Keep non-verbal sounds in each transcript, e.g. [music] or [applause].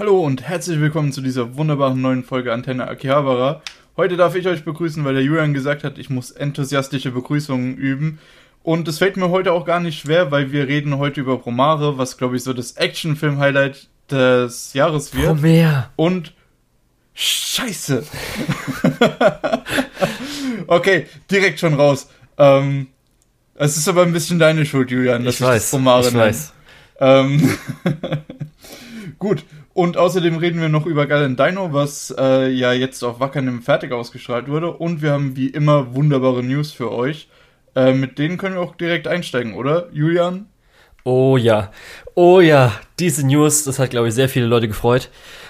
Hallo und herzlich willkommen zu dieser wunderbaren neuen Folge Antenne Akihabara. Heute darf ich euch begrüßen, weil der Julian gesagt hat, ich muss enthusiastische Begrüßungen üben. Und es fällt mir heute auch gar nicht schwer, weil wir reden heute über Promare, was glaube ich so das Actionfilm-Highlight des Jahres wird. Promare. Und Scheiße. [laughs] okay, direkt schon raus. Ähm, es ist aber ein bisschen deine Schuld, Julian, dass ich, ich weiß, das Promare ich weiß. Ähm, [laughs] gut, und außerdem reden wir noch über Galen Dino, was äh, ja jetzt auf Wackernem fertig ausgestrahlt wurde. Und wir haben wie immer wunderbare News für euch. Äh, mit denen können wir auch direkt einsteigen, oder, Julian? Oh ja, oh ja, diese News, das hat, glaube ich, sehr viele Leute gefreut.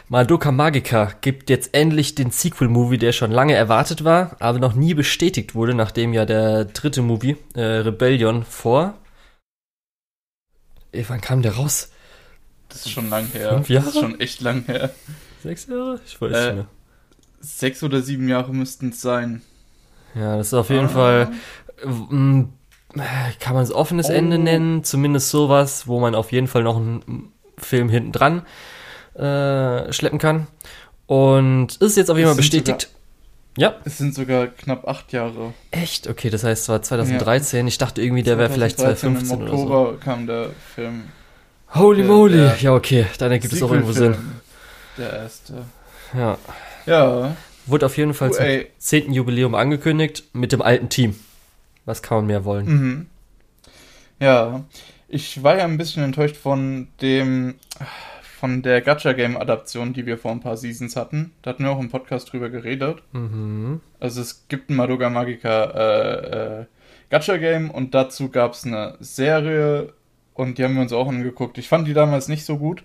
Madoka Magica gibt jetzt endlich den Sequel-Movie, der schon lange erwartet war, aber noch nie bestätigt wurde, nachdem ja der dritte Movie, äh, Rebellion, vor. Ey, wann kam der raus? Das ist schon lang her. Fünf Jahre? Das ist schon echt lang her. Sechs Jahre? Ich weiß Äh, nicht mehr. Sechs oder sieben Jahre müssten es sein. Ja, das ist auf jeden Ah. Fall. mm, Kann man es offenes Oh. Ende nennen? Zumindest sowas, wo man auf jeden Fall noch einen Film hinten dran äh, schleppen kann. Und ist jetzt auf jeden Fall bestätigt. Ja, Es sind sogar knapp acht Jahre. echt? Okay, das heißt, es war 2013. Ich dachte irgendwie, der wäre vielleicht 2013 2015 Im oder so. Oktober kam der Film. Holy moly. der ja, okay, dann ergibt es auch irgendwo Sinn. Der erste. Ja. Ja. Wurde auf jeden Fall zum ey. 10. Jubiläum angekündigt mit dem alten Team. Was kann man mehr wollen? Mhm. Ja. Ich war ja ein bisschen enttäuscht von dem von der Gacha Game Adaption, die wir vor ein paar Seasons hatten. Da hatten wir auch im Podcast drüber geredet. Mhm. Also es gibt ein Madoka Magica äh, äh, Gacha Game und dazu gab es eine Serie und die haben wir uns auch angeguckt. Ich fand die damals nicht so gut.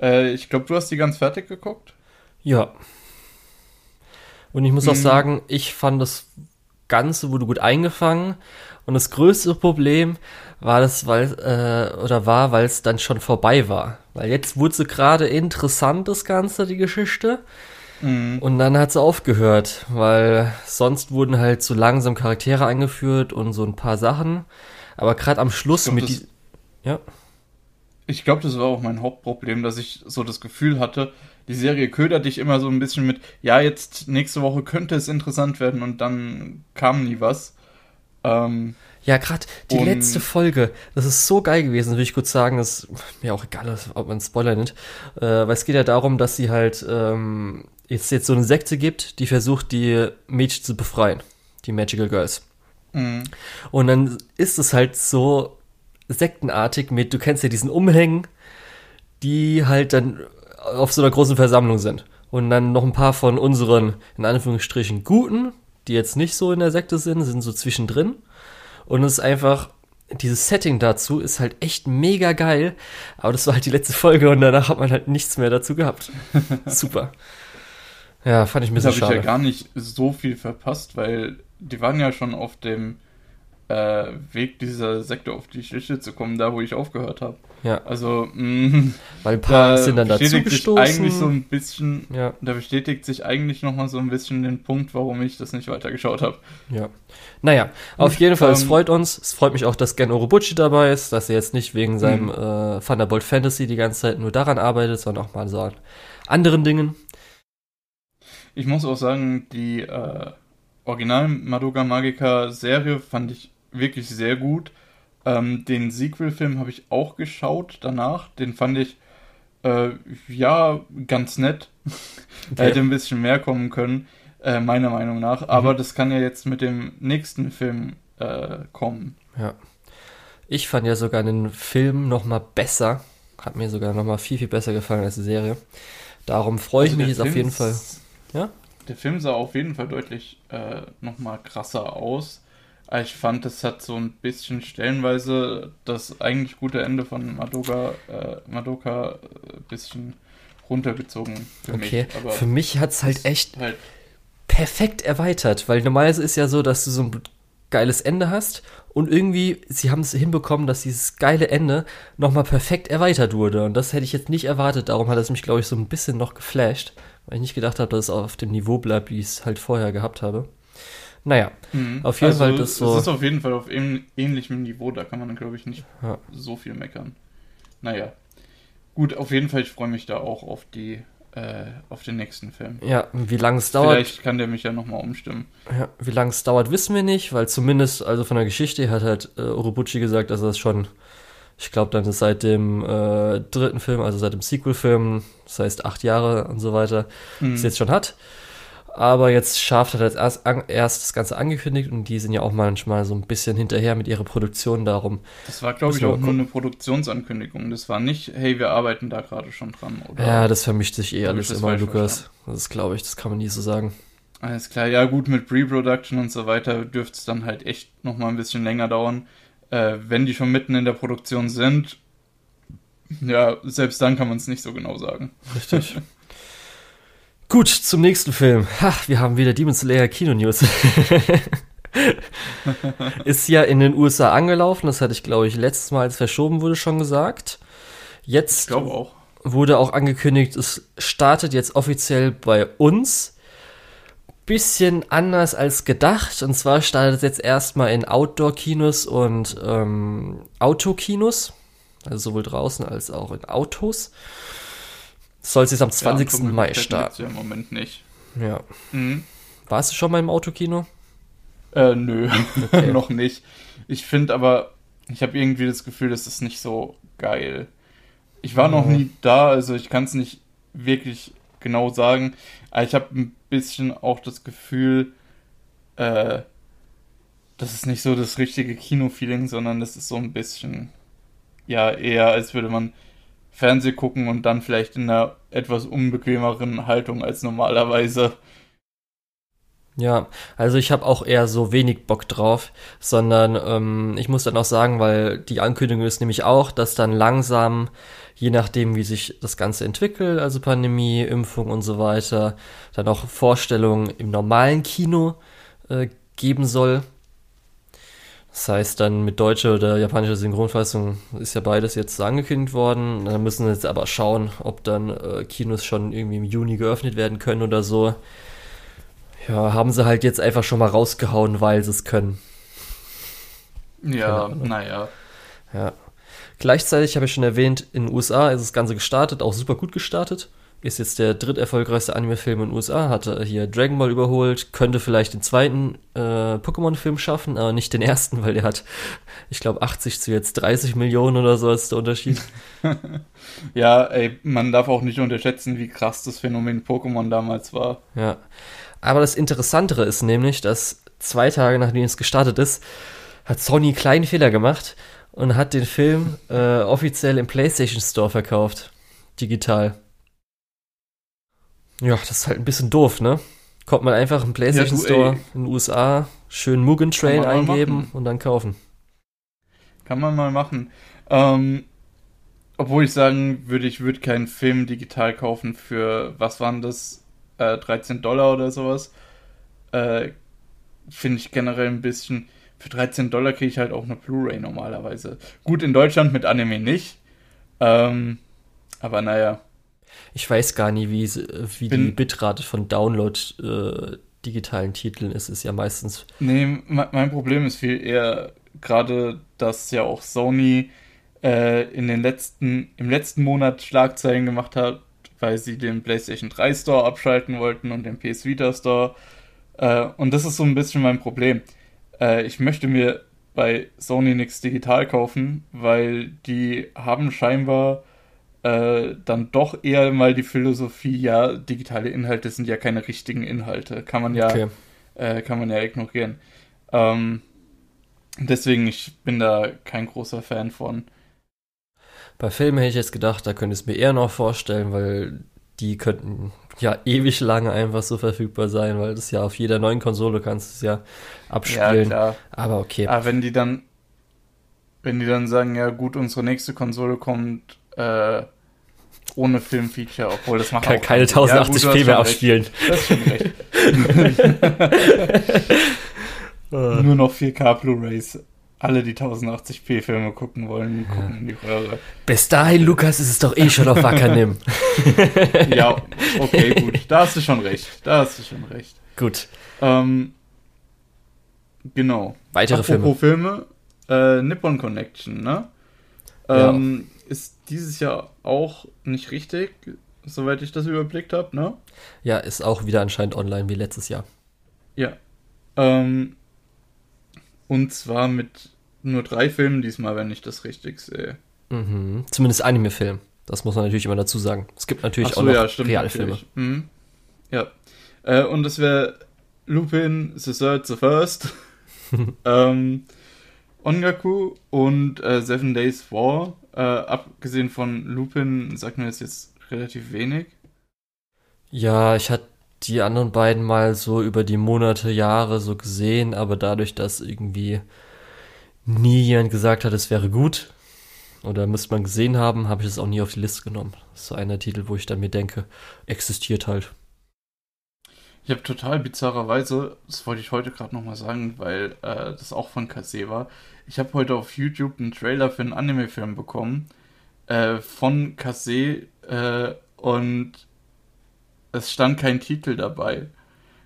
Äh, ich glaube, du hast die ganz fertig geguckt. Ja. Und ich muss auch Mhm. sagen, ich fand das Ganze wurde gut eingefangen. Und das größte Problem war das, weil, äh, oder war, weil es dann schon vorbei war. Weil jetzt wurde sie gerade interessant, das Ganze, die Geschichte. Mhm. Und dann hat sie aufgehört, weil sonst wurden halt so langsam Charaktere eingeführt und so ein paar Sachen. Aber gerade am Schluss glaub, mit das- die. Ja. Ich glaube, das war auch mein Hauptproblem, dass ich so das Gefühl hatte, die Serie ködert dich immer so ein bisschen mit, ja, jetzt nächste Woche könnte es interessant werden und dann kam nie was. Ähm, Ja, gerade die letzte Folge, das ist so geil gewesen, will ich kurz sagen, das ist mir auch egal, ob man Spoiler nennt, äh, weil es geht ja darum, dass sie halt ähm, jetzt, jetzt so eine Sekte gibt, die versucht, die Mädchen zu befreien, die Magical Girls. mh. Und dann ist es halt so sektenartig mit, du kennst ja diesen Umhängen, die halt dann auf so einer großen Versammlung sind. Und dann noch ein paar von unseren, in Anführungsstrichen, Guten, die jetzt nicht so in der Sekte sind, sind so zwischendrin. Und es ist einfach, dieses Setting dazu ist halt echt mega geil. Aber das war halt die letzte Folge und danach hat man halt nichts mehr dazu gehabt. [laughs] Super. Ja, fand ich ein Das bisschen habe ich ja gar nicht so viel verpasst, weil die waren ja schon auf dem äh, Weg dieser Sekte auf die Schliche zu kommen, da wo ich aufgehört habe. Ja, Also, mh, weil ein paar da sind dann dazu gestoßen. eigentlich so ein bisschen, ja. da bestätigt sich eigentlich nochmal so ein bisschen den Punkt, warum ich das nicht weitergeschaut habe. Ja. Naja, auf jeden Fall, es ähm, freut uns. Es freut mich auch, dass Gen Orobuchi dabei ist, dass er jetzt nicht wegen seinem Mhm. äh, Thunderbolt Fantasy die ganze Zeit nur daran arbeitet, sondern auch mal so an anderen Dingen. Ich muss auch sagen, die äh, Original Madoka Magica Serie fand ich wirklich sehr gut. Ähm, den Sequel-Film habe ich auch geschaut danach. Den fand ich äh, ja ganz nett. [laughs] Er hätte ein bisschen mehr kommen können, äh, meiner Meinung nach. Aber das kann ja jetzt mit dem nächsten Film äh, kommen. Ja. Ich fand ja sogar den Film noch mal besser. Hat mir sogar noch mal viel, viel besser gefallen als die Serie. Darum freue ich Also mich der jetzt auf Film jeden ist- Fall. Ja? Der Film sah auf jeden Fall deutlich äh, nochmal krasser aus. Aber Ich fand, es hat so ein bisschen stellenweise das eigentlich gute Ende von Madoka, äh, Madoka ein bisschen runtergezogen für Okay. mich. Aber Für mich hat es halt echt halt, perfekt erweitert, weil normalerweise ist ja so, dass du so ein geiles Ende hast und irgendwie, sie haben es hinbekommen, dass dieses geile Ende nochmal perfekt erweitert wurde und das hätte ich jetzt nicht erwartet, darum hat es mich, glaube ich, so ein bisschen noch geflasht, weil ich nicht gedacht habe, dass es auf dem Niveau bleibt, wie ich es halt vorher gehabt habe. Naja, mhm. auf jeden also, Fall das so- Es ist auf jeden Fall auf ähn ähnlichem Niveau, da kann man, glaube ich, nicht Ja. so viel meckern. Naja. gut, auf jeden Fall, ich freue mich da auch auf die äh, auf den nächsten Film. Ja, wie lange es dauert. Vielleicht kann der mich ja nochmal umstimmen. Ja, wie lange es dauert, wissen wir nicht, weil zumindest, also von der Geschichte hat halt äh, Urobuchi gesagt, dass er es schon, ich glaube, dann ist seit dem äh, dritten Film, also seit dem Sequel-Film, das heißt acht Jahre und so weiter, Hm. es jetzt schon hat. Aber jetzt Shaft hat erst, erst das Ganze angekündigt und die sind ja auch manchmal so ein bisschen hinterher mit ihrer Produktion darum. Das war, glaube ich, auch nur eine Produktionsankündigung. Das war nicht, hey, wir arbeiten da gerade schon dran. Oder? Ja, das vermischt sich eh alles das immer, Lukas. Das ist, glaube ich, das kann man nie so sagen. Alles klar, ja gut, mit Pre-Production und so weiter dürfte es dann halt echt nochmal ein bisschen länger dauern. Äh, wenn die schon mitten in der Produktion sind, ja, selbst dann kann man es nicht so genau sagen. Richtig. [laughs] Gut, zum nächsten Film. Ha, wir haben wieder Demon Slayer Kino News. [laughs] ist ja in den USA angelaufen, das hatte ich, glaube ich, letztes Mal, als verschoben wurde, schon gesagt. Jetzt auch. wurde auch angekündigt, es startet jetzt offiziell bei uns. Bisschen anders als gedacht. Und zwar startet es jetzt erstmal in Outdoor-Kinos und ähm, Autokinos. Also sowohl draußen als auch in Autos. Soll es jetzt am 20. Ja, Mai starten. Ja, im Moment nicht. Ja. Mhm. Warst du schon mal im Autokino? Äh, nö, [laughs] Okay. noch nicht. Ich finde aber, ich habe irgendwie das Gefühl, das ist nicht so geil. Ich war noch Mhm. nie da, also ich kann es nicht wirklich genau sagen. Aber ich habe ein bisschen auch das Gefühl, äh, das ist nicht so das richtige Kino-Feeling, sondern das ist so ein bisschen, ja, eher als würde man Fernseh gucken und dann vielleicht in einer etwas unbequemeren Haltung als normalerweise. Ja, also ich habe auch eher so wenig Bock drauf, sondern ähm, ich muss dann auch sagen, weil die Ankündigung ist nämlich auch, dass dann langsam, je nachdem wie sich das Ganze entwickelt, also Pandemie, Impfung und so weiter, dann auch Vorstellungen im normalen Kino äh, geben soll. Das heißt dann mit deutscher oder japanischer Synchronfassung ist ja beides jetzt angekündigt worden. Dann müssen wir jetzt aber schauen, ob dann äh, Kinos schon irgendwie im Juni geöffnet werden können oder so. Ja, haben sie halt jetzt einfach schon mal rausgehauen, weil sie es können. Ja, naja. Ja. Gleichzeitig habe ich schon erwähnt, in den USA ist das Ganze gestartet, auch super gut gestartet. Ist jetzt der dritterfolgreichste Anime-Film in den USA, hatte hier Dragon Ball überholt, könnte vielleicht den zweiten äh, Pokémon-Film schaffen, aber nicht den ersten, weil der hat, ich glaube, 80 zu jetzt 30 Millionen oder so ist der Unterschied. [laughs] Ja, ey, man darf auch nicht unterschätzen, wie krass das Phänomen Pokémon damals war. Ja. Aber das Interessantere ist nämlich, dass zwei Tage nachdem es gestartet ist, hat Sony einen kleinen Fehler gemacht und hat den Film äh, offiziell im PlayStation Store verkauft. Digital. Ja, das ist halt ein bisschen doof, ne? Kommt man einfach im PlayStation Ja, du, Store in den USA, schön Mugen mal eingeben und dann kaufen. Kann man mal machen. Ähm, obwohl ich sagen würde, ich würde keinen Film digital kaufen für, was waren das, äh, 13 Dollar oder sowas. Äh, Finde ich generell ein bisschen, für 13 Dollar kriege ich halt auch eine Blu-ray normalerweise. Gut, in Deutschland mit Anime nicht. Ähm, aber naja. Ich weiß gar nicht, wie, wie die Bitrate von Download äh, digitalen Titeln ist. Ist ja meistens Nee, me- mein Problem ist viel eher gerade, dass ja auch Sony äh, in den letzten, im letzten Monat Schlagzeilen gemacht hat, weil sie den PlayStation 3 Store abschalten wollten und den PS Vita Store. Äh, und das ist so ein bisschen mein Problem. Äh, ich möchte mir bei Sony nichts digital kaufen, weil die haben scheinbar äh, dann doch eher mal die Philosophie, ja, digitale Inhalte sind ja keine richtigen Inhalte. Kann man ja okay. äh, kann man ja ignorieren. Ähm, deswegen, ich bin da kein großer Fan von. Bei Filmen hätte ich jetzt gedacht, da könnte ich es mir eher noch vorstellen, weil die könnten ja ewig lange einfach so verfügbar sein, weil das ja auf jeder neuen Konsole kannst du es ja Ja, abspielen. klar. Aber okay. Aber wenn die dann, wenn die dann sagen, ja gut, unsere nächste Konsole kommt äh, ohne Filmfeature, obwohl das macht Kann auch keine keinen Sinn. Ja, gut, 1080p du hast mehr abspielen. Das ist schon recht. [laughs] Nur noch 4K Blu-rays. Alle, die 1080p Filme gucken wollen, gucken in die Röhre. Bis dahin, Lukas, ist es doch eh schon auf Wackernimm. [laughs] Ja, okay, gut. Da hast du schon recht. Da hast du schon recht. Gut. Ähm, genau. Weitere Filme. Apropos Filme, äh, Nippon Connection, ne? Ja. Ist dieses Jahr auch nicht richtig, soweit ich das überblickt habe, ne? Ja, ist auch wieder anscheinend online wie letztes Jahr. Ja. Ähm, und zwar mit nur drei Filmen diesmal, wenn ich das richtig sehe. Mhm. Zumindest Anime-Film. Das muss man natürlich immer dazu sagen. Es gibt natürlich so, auch noch ja, stimmt, Realfilme. Mhm. Ja. Äh, und das wäre Lupin, The Third, The First, [laughs] ähm, Ongaku und äh, Seven Days War. Äh, abgesehen von Lupin sagt mir das jetzt relativ wenig. Ja, ich hatte die anderen beiden mal so über die Monate, Jahre so gesehen, aber dadurch, dass irgendwie nie jemand gesagt hat, es wäre gut oder müsste man gesehen haben, habe ich es auch nie auf die Liste genommen. Das ist so einer Titel, wo ich dann mir denke, existiert halt. Ich habe total bizarrerweise, das wollte ich heute gerade nochmal sagen, weil äh, das auch von Kase war. Ich habe heute auf YouTube einen Trailer für einen Anime-Film bekommen äh, von Kase äh, und es stand kein Titel dabei.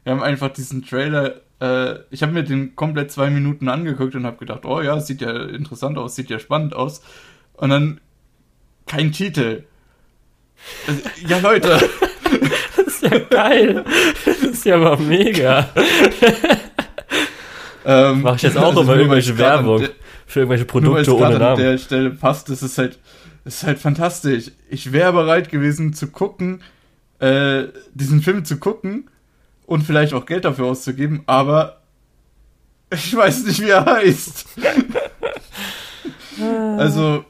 Wir haben einfach diesen Trailer, äh, ich habe mir den komplett zwei Minuten angeguckt und habe gedacht, oh ja, sieht ja interessant aus, sieht ja spannend aus. Und dann kein Titel. Also, ja, Leute. [laughs] Das ist ja geil. Das ist ja mal mega. [laughs] Ähm, Mache ich jetzt auch also [laughs] immer irgendwelche Werbung für irgendwelche Produkte ohne gerade an Namen. der Stelle passt, das ist halt, das ist halt fantastisch. Ich wäre bereit gewesen zu gucken, äh, diesen Film zu gucken und vielleicht auch Geld dafür auszugeben, aber [laughs] ich weiß nicht, wie er heißt. also,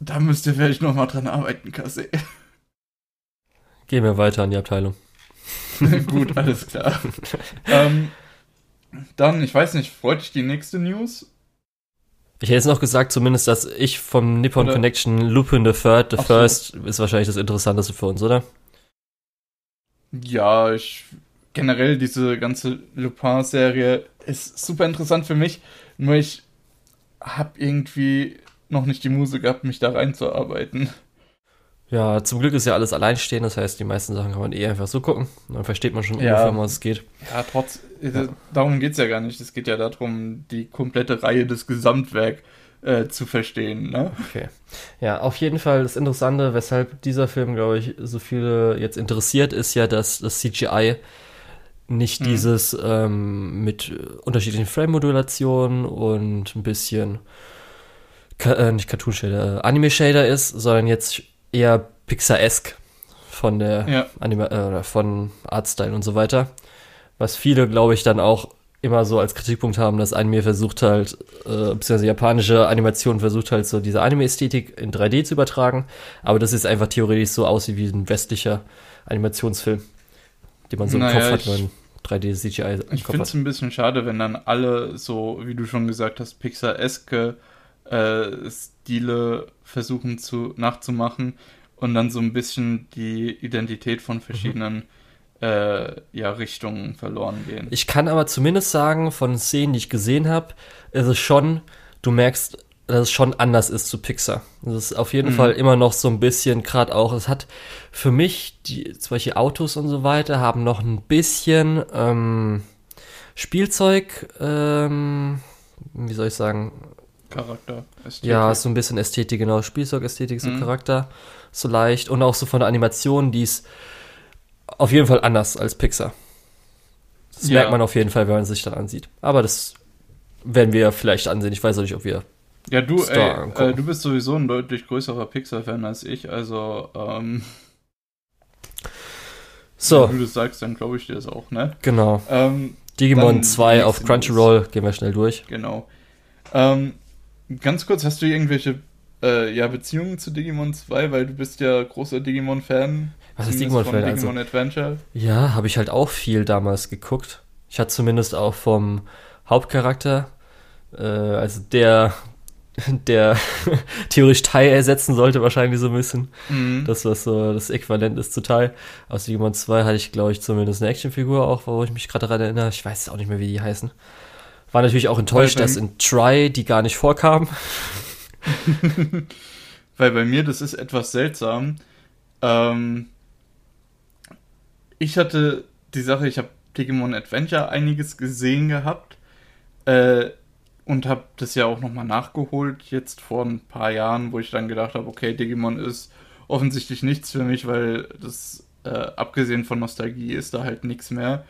da müsst ihr vielleicht noch mal dran arbeiten, Kasse. Gehen wir weiter an die Abteilung. [laughs] Gut, alles klar. ähm, dann, ich weiß nicht, freut dich die nächste News? Ich hätte jetzt noch gesagt, zumindest, dass ich vom Nippon Oder- Connection Lupin the Third, the Ach so. First ist wahrscheinlich das Interessanteste für uns, oder? Ja, ich generell diese ganze Lupin-Serie ist super interessant für mich, nur ich habe irgendwie noch nicht die Muse gehabt, mich da reinzuarbeiten. Ja, zum Glück ist ja alles alleinstehend, das heißt, die meisten Sachen kann man eh einfach so gucken. Dann versteht man schon Ja. ungefähr, um was es geht. Ja, trotz, äh, darum geht's ja gar nicht. Es geht ja darum, die komplette Reihe des Gesamtwerk äh, zu verstehen, ne? Okay. Ja, auf jeden Fall das Interessante, weshalb dieser Film, glaube ich, so viele jetzt interessiert, ist ja, dass das CGI nicht Mhm. dieses ähm, mit unterschiedlichen Frame-Modulationen und ein bisschen äh, nicht Cartoon-Shader, äh, Anime-Shader ist, sondern jetzt eher Pixar-esque von der Ja. Anima äh, oder von Artstyle und so weiter. Was viele, glaube ich, dann auch immer so als Kritikpunkt haben, dass Anime versucht halt, äh, beziehungsweise japanische Animation versucht halt so diese Anime-Ästhetik in 3D zu übertragen, aber das ist einfach theoretisch so aussieht wie ein westlicher Animationsfilm, den man so im Naja, Kopf hat, wenn man 3D-CGI im Ich finde es ein bisschen schade, wenn dann alle so, wie du schon gesagt hast, Pixar-eske äh, Stile versuchen zu nachzumachen und dann so ein bisschen die Identität von verschiedenen äh, ja, Richtungen verloren gehen. Ich kann aber zumindest sagen, von Szenen, die ich gesehen habe, ist es schon, du merkst, dass es schon anders ist zu Pixar. Es ist auf jeden Mhm. Fall immer noch so ein bisschen, gerade auch, es hat für mich, die, Beispiel Autos und so weiter, haben noch ein bisschen ähm, Spielzeug, ähm, wie soll ich sagen, Charakter. Ästhetik. ja, so ein bisschen Ästhetik, genau, Spielzeugästhetik, so Mhm. Charakter, so leicht und auch so von der Animation, die ist auf jeden Fall anders als Pixar. Das Ja. merkt man auf jeden Fall, wenn man sich dann ansieht. Aber das werden wir vielleicht ansehen. Ich weiß auch nicht, ob wir. Ja, du, ey, äh, du bist sowieso ein deutlich größerer Pixar-Fan als ich, also ähm, So, wenn du das sagst, dann glaube ich dir das auch, ne? genau. Ähm, Digimon Dann 2 nächste auf Crunchyroll. Gehen wir schnell durch. Genau. Ähm, ganz kurz, hast du irgendwelche äh, ja, Beziehungen zu Digimon 2? Weil du bist ja großer Digimon-Fan. Was ist Digimon-Fan? von Also, Digimon Adventure. ja, habe ich halt auch viel damals geguckt. Ich hatte zumindest auch vom Hauptcharakter, äh, also der, [laughs] der [laughs] theoretisch Tai ersetzen sollte, wahrscheinlich so ein bisschen. Mhm. Das, was so das Äquivalent ist zu Tai. Aus Digimon 2 hatte ich, glaube ich, zumindest eine Actionfigur auch, wo ich mich gerade daran erinnere. Ich weiß auch nicht mehr, wie die heißen. War natürlich auch enttäuscht, dass in Try die gar nicht vorkam. [laughs] Weil bei mir, das ist etwas seltsam. Ähm, ich hatte die Sache, ich habe Digimon Adventure einiges gesehen gehabt. Äh, und habe das ja auch nochmal nachgeholt, jetzt vor ein paar Jahren, wo ich dann gedacht habe, okay, Digimon ist offensichtlich nichts für mich, weil das, äh, abgesehen von Nostalgie, ist da halt nichts mehr.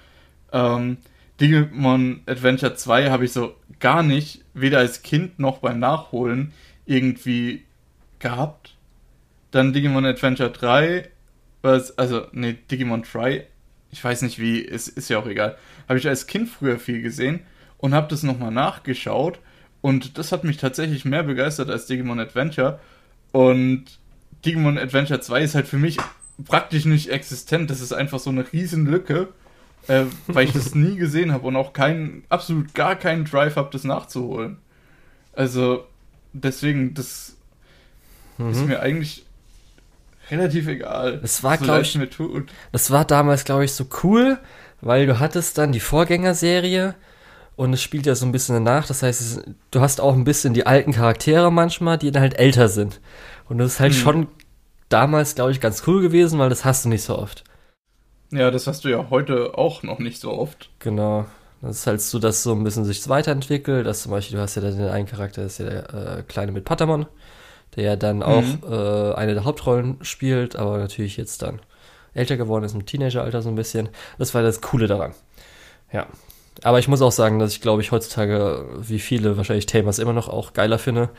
Ähm, Digimon Adventure 2 habe ich so gar nicht, weder als Kind noch beim Nachholen, irgendwie gehabt. Dann Digimon Adventure 3, was, also, nee, Digimon Try, ich weiß nicht wie, es ist ja auch egal. Habe ich als Kind früher viel gesehen und habe das nochmal nachgeschaut und das hat mich tatsächlich mehr begeistert als Digimon Adventure. Und Digimon Adventure 2 ist halt für mich praktisch nicht existent. Das ist einfach so eine riesen Lücke, äh, weil ich das [laughs] nie gesehen habe und auch keinen, absolut gar keinen Drive habe, das nachzuholen. Also deswegen, das mhm. ist mir eigentlich relativ egal. Das war, so glaube ich, das war damals, glaube ich, so cool, weil du hattest dann die Vorgängerserie und es spielt ja so ein bisschen danach. Das heißt, es, du hast auch ein bisschen die alten Charaktere manchmal, die dann halt älter sind. Und das ist halt hm. schon damals, glaube ich, ganz cool gewesen, weil das hast du nicht so oft. Ja, das hast du ja heute auch noch nicht so oft. Genau. Das ist halt so, dass so ein bisschen sich weiterentwickelt. Dass zum Beispiel, du hast ja den einen Charakter, das ist ja der äh, Kleine mit Patamon, der ja dann auch mhm. äh, eine der Hauptrollen spielt, aber natürlich jetzt dann älter geworden ist, im Teenageralter so ein bisschen. Das war das Coole daran. Ja, aber ich muss auch sagen, dass ich glaube ich heutzutage, wie viele wahrscheinlich Tamers immer noch auch geiler finde.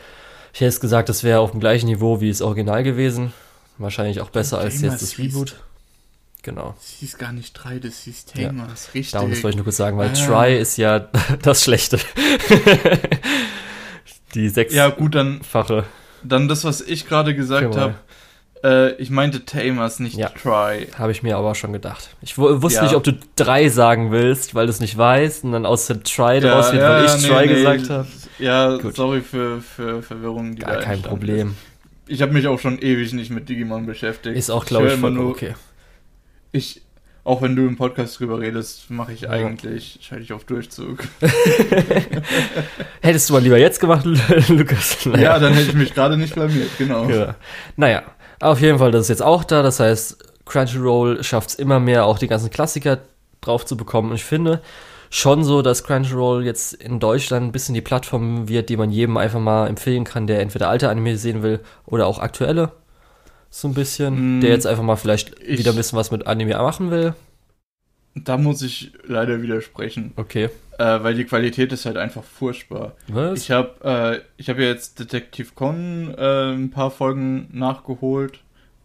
Ich hätte jetzt gesagt, das wäre auf dem gleichen Niveau wie das Original gewesen. Wahrscheinlich auch besser als jetzt das Reboot. Genau. Das hieß gar nicht 3, das hieß Tamers, ja. richtig. Darum das wollte ich nur kurz sagen, weil ah. Try ist ja [laughs] das Schlechte. [laughs] Die sechs Ja, gut, dann. Fache. Dann das, was ich gerade gesagt habe. Äh, ich meinte Tamers, nicht ja, Try. Habe ich mir aber schon gedacht. Ich wusste ja. nicht, ob du drei sagen willst, weil du es nicht weißt und dann aus der Try draus wird, weil ich nee, Try nee, gesagt habe. Ja, Gut. sorry für, für Verwirrung. Die Gar kein Problem. Ist. Ich habe mich auch schon ewig nicht mit Digimon beschäftigt. Ist auch, glaube ich, voll nur, okay. Ich, auch wenn du im Podcast drüber redest, mache ich eigentlich, schalte ich auf Durchzug. [laughs] Hättest du mal lieber jetzt gemacht, [laughs] Lukas? Naja. Ja, dann hätte ich mich gerade nicht blamiert, genau. Ja. Naja, auf jeden Fall, das ist jetzt auch da. Das heißt, Crunchyroll schafft es immer mehr, auch die ganzen Klassiker drauf zu bekommen. Und ich finde schon so, dass Crunchyroll jetzt in Deutschland ein bisschen die Plattform wird, die man jedem einfach mal empfehlen kann, der entweder alte Anime sehen will oder auch aktuelle. So ein bisschen. Mm, der jetzt einfach mal vielleicht wieder ein bisschen was mit Anime machen will. Da muss ich leider widersprechen. Okay. Äh, weil die Qualität ist halt einfach furchtbar. Was? Ich habe äh, hab ja jetzt Detective Con äh, ein paar Folgen nachgeholt,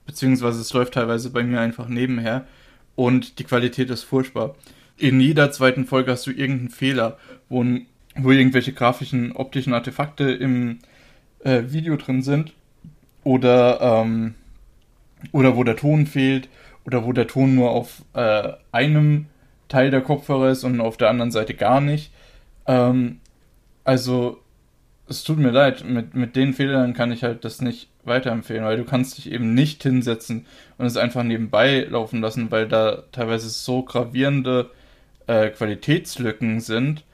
beziehungsweise es läuft teilweise bei mir einfach nebenher und die Qualität ist furchtbar. In jeder zweiten Folge hast du irgendeinen Fehler, wo, wo irgendwelche grafischen, optischen Artefakte im äh, Video drin sind oder, ähm, oder wo der Ton fehlt oder wo der Ton nur auf äh, einem Teil der Kopfhörer ist und auf der anderen Seite gar nicht. Ähm, also, es tut mir leid, mit, mit den Fehlern kann ich halt das nicht weiterempfehlen, weil du kannst dich eben nicht hinsetzen und es einfach nebenbei laufen lassen, weil da teilweise so gravierende äh, Qualitätslücken sind,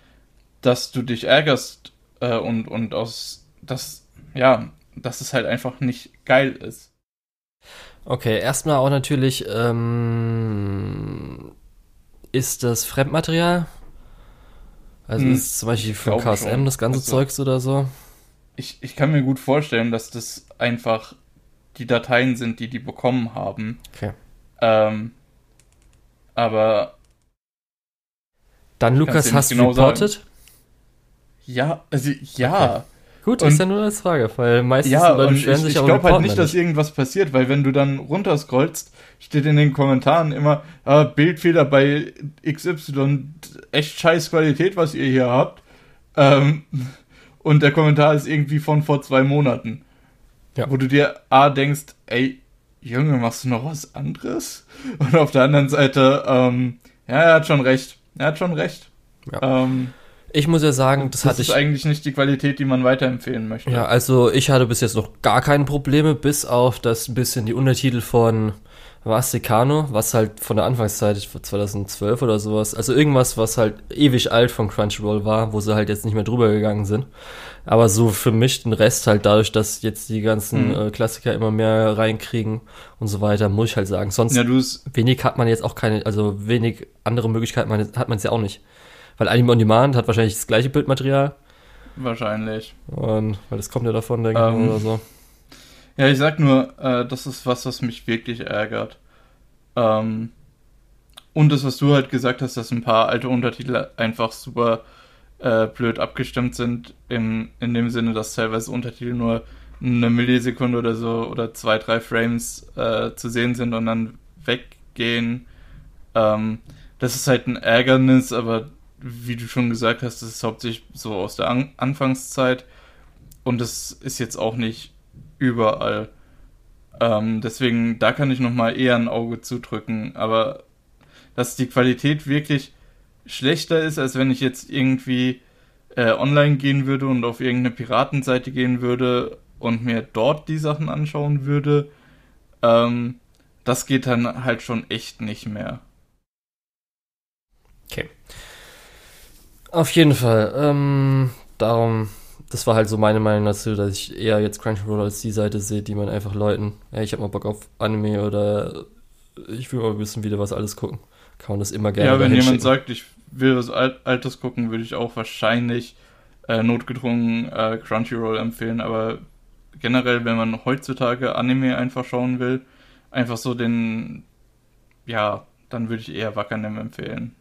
dass du dich ärgerst äh, und, und aus das, ja, dass es halt einfach nicht geil ist. Okay, erstmal auch natürlich ähm, ist das Fremdmaterial. Also hm, ist zum Beispiel von KSM schon. das ganze also, Zeugs oder so. Ich, ich kann mir gut vorstellen, dass das einfach die Dateien sind, die die bekommen haben. Okay. Ähm, aber. Dann, Lukas, hast du genau reported? Sagen. Ja, also ja. Okay. Gut, und, ist ja nur eine Frage, weil meistens ja, Leute beschweren ich, sich Ich glaube halt nicht, dass irgendwas passiert, weil wenn du dann runterscrollst, steht in den Kommentaren immer, ah, Bildfehler bei XY, echt scheiß Qualität, was ihr hier habt. Ähm, und der Kommentar ist irgendwie von vor zwei Monaten. Ja. Wo du dir A denkst, ey, Junge, machst du noch was anderes? Und auf der anderen Seite, ähm, ja, er hat schon recht. Er hat schon recht. Ja. Ähm, ich muss ja sagen, das, das hatte ich. Das ist eigentlich nicht die Qualität, die man weiterempfehlen möchte. Ja, also ich hatte bis jetzt noch gar keine Probleme, bis auf das ein bisschen die Untertitel von was Secano, was halt von der Anfangszeit 2012 oder sowas, also irgendwas, was halt ewig alt von Crunchyroll war, wo sie halt jetzt nicht mehr drüber gegangen sind. Aber so für mich den Rest halt dadurch, dass jetzt die ganzen mhm. äh, Klassiker immer mehr reinkriegen und so weiter, muss ich halt sagen. Sonst ja, wenig hat man jetzt auch keine, also wenig andere Möglichkeiten hat man es ja auch nicht. Weil Anime on Demand hat wahrscheinlich das gleiche Bildmaterial. Wahrscheinlich. Und, weil das kommt ja davon, denke ich Ähm, oder so. Ja, ich sag nur, äh, das ist was, was mich wirklich ärgert. Ähm, und das, was du halt gesagt hast, dass ein paar alte Untertitel einfach super äh, blöd abgestimmt sind, im, in dem Sinne, dass teilweise Untertitel nur eine Millisekunde oder so oder zwei, drei Frames äh, zu sehen sind und dann weggehen. Ähm, das ist halt ein Ärgernis, aber wie du schon gesagt hast, das ist hauptsächlich so aus der An Anfangszeit und das ist jetzt auch nicht überall. Ähm, deswegen, da kann ich nochmal eher ein Auge zudrücken, aber dass die Qualität wirklich schlechter ist, als wenn ich jetzt irgendwie äh, online gehen würde und auf irgendeine Piratenseite gehen würde und mir dort die Sachen anschauen würde, ähm, das geht dann halt schon echt nicht mehr. Okay. Auf jeden Fall. Ähm, darum, das war halt so meine Meinung dazu, dass ich eher jetzt Crunchyroll als die Seite sehe, die man einfach Leuten, ey, ich hab mal Bock auf Anime oder ich will mal wissen, wieder was alles gucken. Kann man das immer gerne Ja, wenn jemand sagt, ich will was Al Altes gucken, würde ich auch wahrscheinlich äh, notgedrungen äh, Crunchyroll empfehlen, aber generell, wenn man heutzutage Anime einfach schauen will, einfach so den, ja, dann würde ich eher Wakanim empfehlen.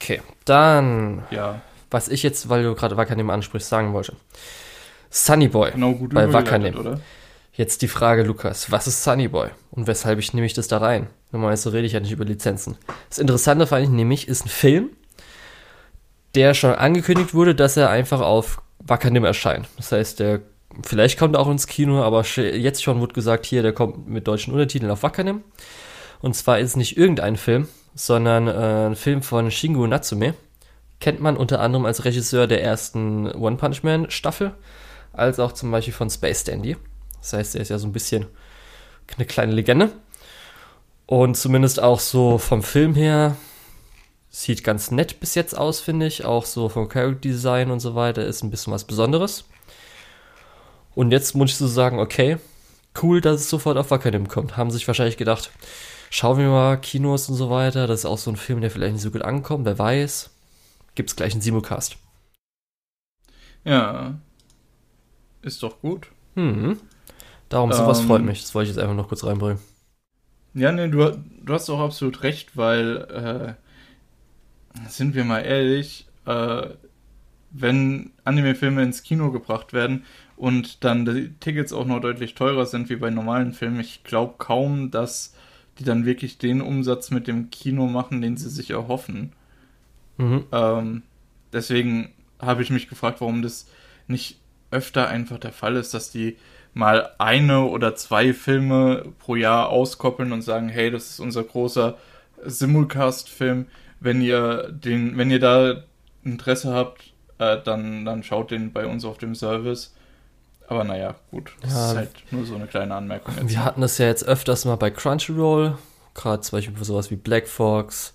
Okay, dann, Ja, was ich jetzt, weil du gerade Wakanim ansprichst, sagen wollte. Sunny Boy. genau gut Bei Wakanim. oder? Jetzt die Frage, Lukas, was ist Sunny Boy? Und weshalb ich nehme ich das da rein? Normalerweise rede ich ja nicht über Lizenzen. Das Interessante fand ich nämlich, ist ein Film, der schon angekündigt wurde, dass er einfach auf Wakanim erscheint. Das heißt, der vielleicht kommt er auch ins Kino, aber jetzt schon wurde gesagt, hier, der kommt mit deutschen Untertiteln auf Wakanim. Und zwar ist es nicht irgendein Film, sondern äh, ein Film von Shingo Natsume. Kennt man unter anderem als Regisseur der ersten One Punch Man Staffel, als auch zum Beispiel von Space Dandy. Das heißt, er ist ja so ein bisschen eine kleine Legende. Und zumindest auch so vom Film her sieht ganz nett bis jetzt aus, finde ich. Auch so vom Character Design und so weiter ist ein bisschen was Besonderes. Und jetzt muss ich so sagen, okay, cool, dass es sofort auf Wakanim kommt. Haben sich wahrscheinlich gedacht, schauen wir mal Kinos und so weiter. Das ist auch so ein Film, der vielleicht nicht so gut ankommt, wer weiß. Gibt's gleich einen Simulcast. Ja, ist doch gut. Hm. Darum, sowas Ähm, freut mich. Das wollte ich jetzt einfach noch kurz reinbringen. Ja, nee, du, du hast auch absolut recht, weil, äh, sind wir mal ehrlich, äh, wenn Anime-Filme ins Kino gebracht werden und dann die Tickets auch noch deutlich teurer sind wie bei normalen Filmen, ich glaube kaum, dass die dann wirklich den Umsatz mit dem Kino machen, den sie sich erhoffen. Mhm. Ähm, deswegen habe ich mich gefragt, warum das nicht öfter einfach der Fall ist, dass die mal eine oder zwei Filme pro Jahr auskoppeln und sagen, hey, das ist unser großer Simulcast-Film. Wenn ihr den, wenn ihr da Interesse habt, äh, dann, dann schaut den bei uns auf dem Service. Aber naja, gut. Das Ja. ist halt nur so eine kleine Anmerkung jetzt. Wir hatten das ja jetzt öfters mal bei Crunchyroll, gerade zum Beispiel für sowas wie Black Fox,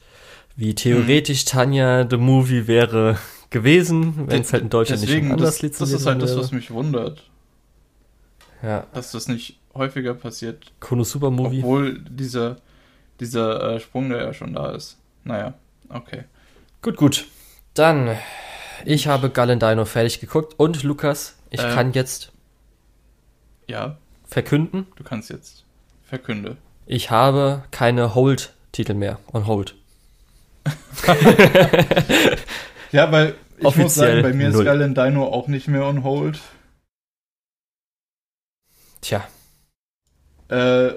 wie theoretisch Tanya The Movie wäre gewesen, wenn es halt in Deutschland Deswegen, nicht anders das, das lizenziert ist halt das, wäre. was mich wundert, Ja, dass das nicht häufiger passiert. Konosuba Movie. Obwohl dieser, dieser äh, Sprung da ja schon da ist. Naja, okay. Gut, gut. Dann, ich habe Galendino fertig geguckt und Lukas, ich Äh. kann jetzt Ja, verkünden, du kannst jetzt verkünde. ich habe keine Hold-Titel mehr on Hold. [laughs] Ja, weil ich muss Offiziell sagen, bei mir null. ist Galen Dino auch nicht mehr on hold. Tja, Äh,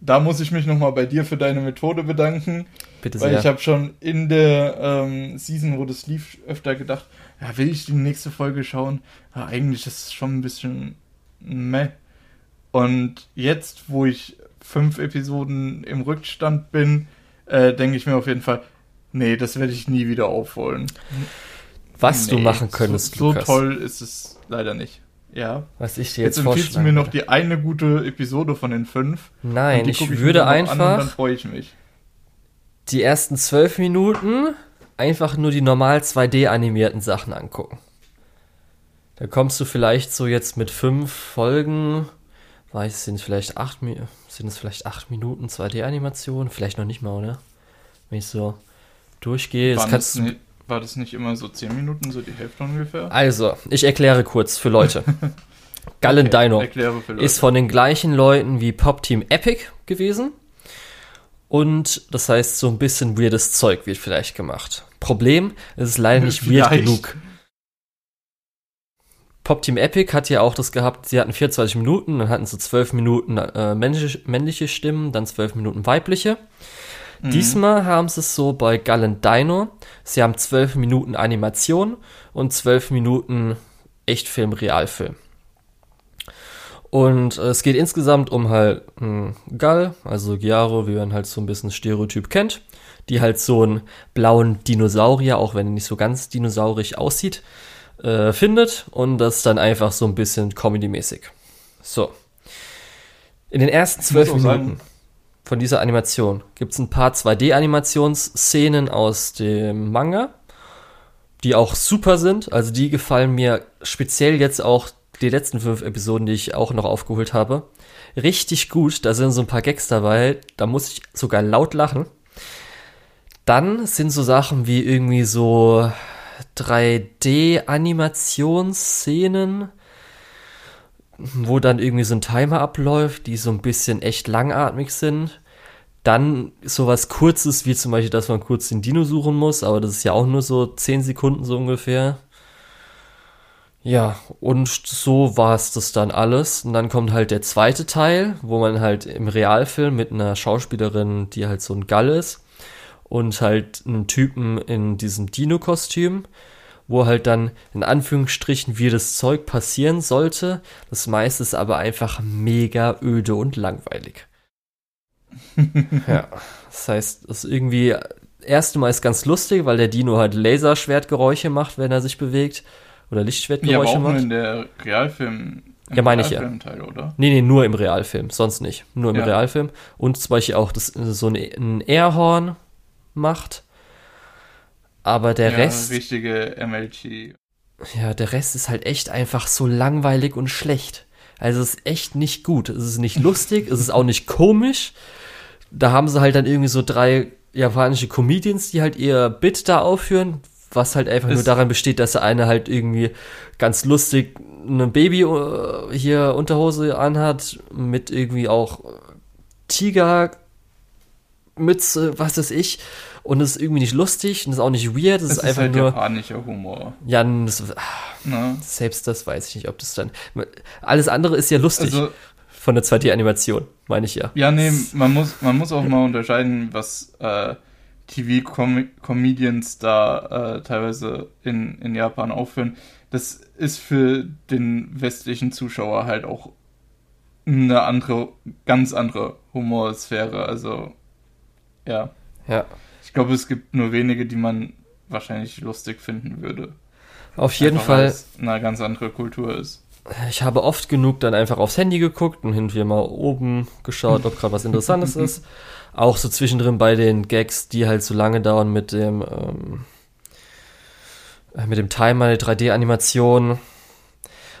da muss ich mich nochmal bei dir für deine Methode bedanken, bitte weil sehr. ich habe schon in der ähm, Season, wo das lief, öfter gedacht, ja, will ich die nächste Folge schauen? Ja, eigentlich ist es schon ein bisschen meh. Und jetzt, wo ich fünf Episoden im Rückstand bin, äh, denke ich mir auf jeden Fall, nee, das werde ich nie wieder aufholen. Was du Nee, machen könntest, so, so Lukas. toll ist es leider nicht. Ja. Was ich dir Jetzt, jetzt, empfiehlst du mir noch die eine gute Episode von den fünf. Nein, ich mir würde Und dann einfach freue ich mich. die ersten zwölf Minuten einfach nur die normal 2D animierten Sachen angucken. Da kommst du vielleicht so jetzt mit fünf Folgen, weiß sind es vielleicht acht, sind es vielleicht acht Minuten 2D-Animation, vielleicht noch nicht mal, oder? Wenn ich so durchgehe, das kannst du, war das nicht immer so 10 Minuten, so die Hälfte ungefähr? Also, ich erkläre kurz für Leute. [laughs] Gallen Okay, Dino erkläre für Leute. ist von den gleichen Leuten wie Pop Team Epic gewesen. Und das heißt, so ein bisschen weirdes Zeug wird vielleicht gemacht. Problem, es ist leider nicht [laughs] weird Vielleicht. genug. Pop Team Epic hat ja auch das gehabt, sie hatten 24 Minuten, dann hatten sie 12 Minuten äh, männliche, männliche Stimmen, dann 12 Minuten weibliche. Mhm. Diesmal haben sie es so bei Gallen Dino. Sie haben 12 Minuten Animation und 12 Minuten Echtfilm, Realfilm. Und äh, es geht insgesamt um halt einen Gall, also Giaro, wie man halt so ein bisschen Stereotyp kennt, die halt so einen blauen Dinosaurier, auch wenn er nicht so ganz dinosaurisch aussieht, äh, findet und das dann einfach so ein bisschen comedy-mäßig. So. In den ersten zwölf sagen- Minuten von dieser Animation gibt es ein paar 2D-Animationsszenen aus dem Manga, die auch super sind. Also die gefallen mir speziell jetzt auch die letzten fünf Episoden, die ich auch noch aufgeholt habe. Richtig gut. Da sind so ein paar Gags dabei. Da muss ich sogar laut lachen. Dann sind so Sachen wie irgendwie so 3D-Animationsszenen, wo dann irgendwie so ein Timer abläuft, die so ein bisschen echt langatmig sind. Dann sowas Kurzes, wie zum Beispiel, dass man kurz den Dino suchen muss, aber das ist ja auch nur so 10 Sekunden so ungefähr. Ja, und so war es das dann alles. Und dann kommt halt der zweite Teil, wo man halt im Realfilm mit einer Schauspielerin, die halt so ein Gall ist, und halt einen Typen in diesem Dino-Kostüm, wo halt dann in Anführungsstrichen wie das Zeug passieren sollte. Das meiste ist aber einfach mega öde und langweilig. [laughs] ja, das heißt, das ist irgendwie erste Mal ist ganz lustig, weil der Dino halt Laserschwertgeräusche macht, wenn er sich bewegt oder ja, aber Lichtschwertgeräusche auch nur macht. in der Realfilm. im Ja, meine ich ja. Realfilmteil, oder? Nee, nee, nur im Realfilm, sonst nicht. Nur im Ja. Realfilm. Und zum Beispiel auch das, so ein, ein Airhorn macht. Aber der ja, Rest, richtige MLG. ja, der Rest ist halt echt einfach so langweilig und schlecht. Also es ist echt nicht gut. Es ist nicht lustig, es ist auch nicht komisch. Da haben sie halt dann irgendwie so drei japanische Comedians, die halt ihr Bit da aufführen, was halt einfach nur Es- daran besteht, dass der eine halt irgendwie ganz lustig eine Baby äh, hier Unterhose anhat, mit irgendwie auch Tiger Mütze, was weiß ich. Und es ist irgendwie nicht lustig und es ist auch nicht weird, es Das ist ist einfach halt nur. japanischer Humor. Ja, das, Ne? selbst das weiß ich nicht, ob das dann. Alles andere ist ja lustig Also, von der 2D-Animation, meine ich ja. ja, nee, man muss, man muss auch mal unterscheiden, was äh, TV-Comedians da äh, teilweise in, in Japan aufführen. Das ist für den westlichen Zuschauer halt auch eine andere, ganz andere Humorsphäre. Also, ja. Ja. Ich glaube, es gibt nur wenige, die man wahrscheinlich lustig finden würde. Auf jeden Einfach, weil Fall, es eine ganz andere Kultur ist. ich habe oft genug dann einfach aufs Handy geguckt und hin und wieder mal oben geschaut, ob gerade was Interessantes [laughs] ist. Auch so zwischendrin bei den Gags, die halt so lange dauern mit dem, ähm, äh, mit dem Timer, der 3D-Animation.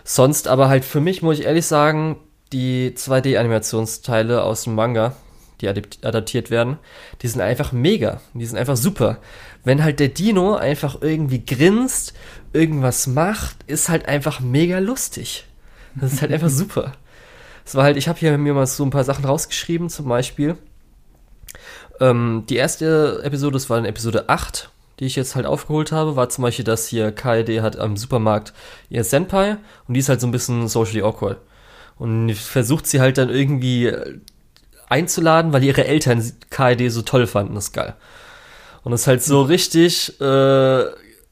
Sonst aber halt für mich, muss ich ehrlich sagen, die 2D-Animationsteile aus dem Manga, die adap- adaptiert werden, die sind einfach mega. Die sind einfach super. Wenn halt der Dino einfach irgendwie grinst, irgendwas macht, ist halt einfach mega lustig. Das ist halt einfach [laughs] super. Es war halt, ich habe hier mir mal so ein paar Sachen rausgeschrieben, zum Beispiel. Ähm, die erste Episode, das war in Episode 8, die ich jetzt halt aufgeholt habe, war zum Beispiel, dass hier KD hat am Supermarkt ihr Senpai und die ist halt so ein bisschen socially awkward. Und versucht sie halt dann irgendwie einzuladen, weil ihre Eltern KD so toll fanden, das ist geil. Und das ist halt so richtig äh,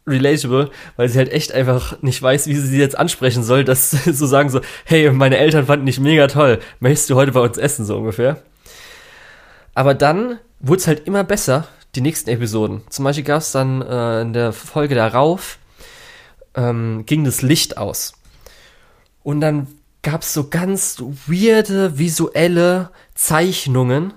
relatable, weil sie halt echt einfach nicht weiß, wie sie sie jetzt ansprechen soll, dass sie [laughs] so sagen so, hey, meine Eltern fanden dich mega toll, möchtest du heute bei uns essen, so ungefähr. Aber dann wurde es halt immer besser, die nächsten Episoden. Zum Beispiel gab es dann äh, in der Folge darauf, ähm, ging das Licht aus. Und dann gab es so ganz weirde visuelle Zeichnungen.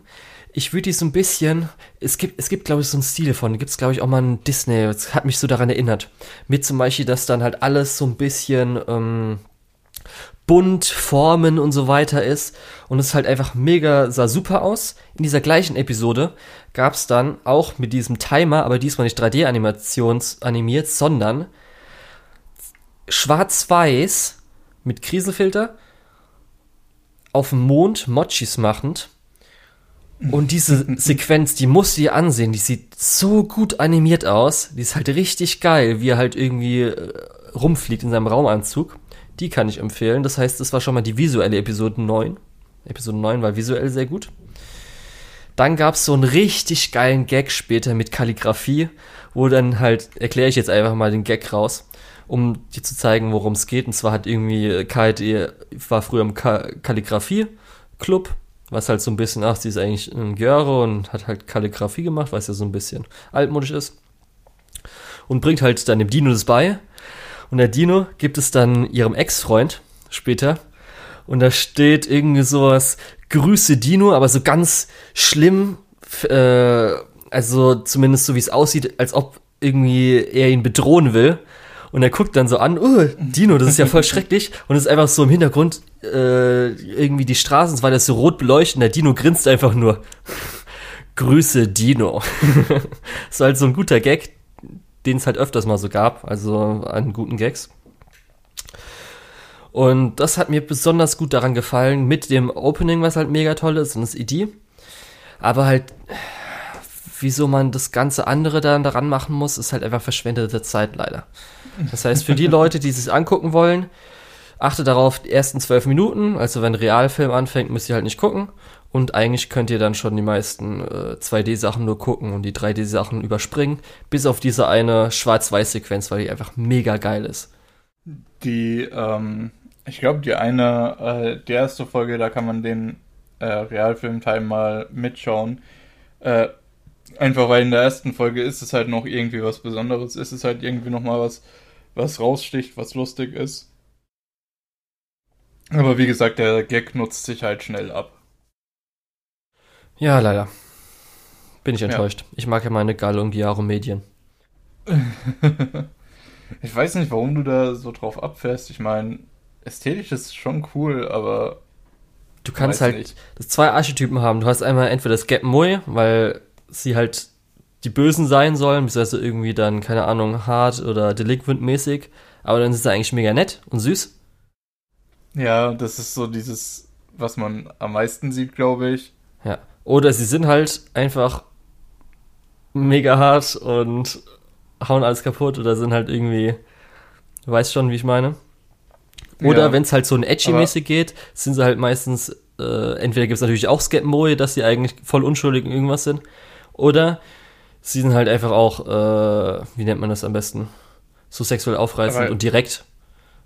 Ich würde die so ein bisschen, es gibt, es gibt glaube ich so einen Stil von, gibt es glaube ich auch mal ein Disney, das hat mich so daran erinnert. Mit zum Beispiel, dass dann halt alles so ein bisschen ähm, bunt, Formen und so weiter ist. Und es halt einfach mega, sah super aus. In dieser gleichen Episode gab es dann auch mit diesem Timer, aber diesmal nicht 3D-Animations animiert, sondern schwarz-weiß mit Kriselfilter auf dem Mond Mochis machend. Und diese [laughs] Sequenz, die musst du dir ansehen, die sieht so gut animiert aus. Die ist halt richtig geil, wie er halt irgendwie äh, rumfliegt in seinem Raumanzug. Die kann ich empfehlen. Das heißt, das war schon mal die visuelle Episode 9. Episode 9 war visuell sehr gut. Dann gab es so einen richtig geilen Gag später mit Kalligrafie, wo dann halt, erkläre ich jetzt einfach mal den Gag raus, um dir zu zeigen, worum es geht. Und zwar hat irgendwie KIT, war früher im Kalligrafie-Club, was halt so ein bisschen, ach, sie ist eigentlich ein Göre und hat halt Kalligrafie gemacht, was ja so ein bisschen altmodisch ist. Und bringt halt dann dem Dino das bei. Und der Dino gibt es dann ihrem Ex-Freund später. Und da steht irgendwie sowas, Grüße Dino, aber so ganz schlimm, äh, also zumindest so wie es aussieht, als ob irgendwie er ihn bedrohen will. Und er guckt dann so an, oh, Dino, das ist ja voll schrecklich. Und es ist einfach so im Hintergrund äh, irgendwie die Straßen, weil das so rot beleuchten. Der Dino grinst einfach nur. Grüße Dino. [laughs] war halt so ein guter Gag, den es halt öfters mal so gab, also an guten Gags. Und das hat mir besonders gut daran gefallen, mit dem Opening, was halt mega toll ist, und das ID. Aber halt, wieso man das ganze andere dann daran machen muss, ist halt einfach verschwendete Zeit leider. Das heißt, für die Leute, die sich angucken wollen, achte darauf, die ersten zwölf Minuten, also wenn Realfilm anfängt, müsst ihr halt nicht gucken. Und eigentlich könnt ihr dann schon die meisten äh, 2D-Sachen nur gucken und die 3D-Sachen überspringen, bis auf diese eine Schwarz-Weiß-Sequenz, weil die einfach mega geil ist. Die, ähm, ich glaube, die eine, äh, die erste Folge, da kann man den äh, Realfilm-Teil mal mitschauen. Äh, einfach weil in der ersten Folge ist es halt noch irgendwie was Besonderes, ist es halt irgendwie nochmal was, was raussticht, was lustig ist. Aber wie gesagt, der Gag nutzt sich halt schnell ab. Ja, leider. Bin ich enttäuscht. Ja. Ich mag ja meine Gallo und Giaro Medien. [laughs] ich weiß nicht, warum du da so drauf abfährst. Ich meine, ästhetisch ist schon cool, aber. Du kannst halt zwei Archetypen haben. Du hast einmal entweder das Gap Mui, weil sie halt die Bösen sein sollen, beziehungsweise irgendwie dann, keine Ahnung, hart oder delinquent-mäßig. Aber dann sind sie eigentlich mega nett und süß. Ja, das ist so dieses, was man am meisten sieht, glaube ich. Ja. Oder sie sind halt einfach mega hart und hauen alles kaputt oder sind halt irgendwie, du weißt schon, wie ich meine. Oder ja, wenn es halt so ein Edgy-mäßig geht, sind sie halt meistens, äh, entweder gibt es natürlich auch Skepmoe, dass sie eigentlich voll unschuldig in irgendwas sind. Oder sie sind halt einfach auch, äh, wie nennt man das am besten? So sexuell aufreizend aber, und direkt,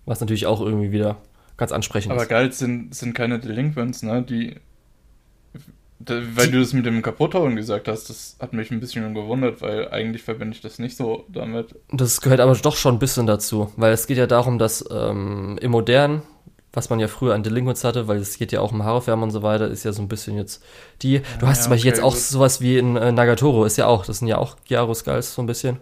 was natürlich auch irgendwie wieder ganz ansprechend aber ist. Aber geil sind, sind keine Delinquents, ne? Die weil du das mit dem Kaputthauen gesagt hast, das hat mich ein bisschen gewundert, weil eigentlich verbinde ich das nicht so damit. Das gehört aber doch schon ein bisschen dazu, weil es geht ja darum, dass ähm, im Modernen, was man ja früher an Delinquents hatte, weil es geht ja auch um Haarefärben und so weiter, ist ja so ein bisschen jetzt die. Ja, du hast ja, zum Beispiel okay, jetzt auch gut. sowas wie in äh, Nagatoro, ist ja auch, das sind ja auch Gyaro-Skulls so ein bisschen.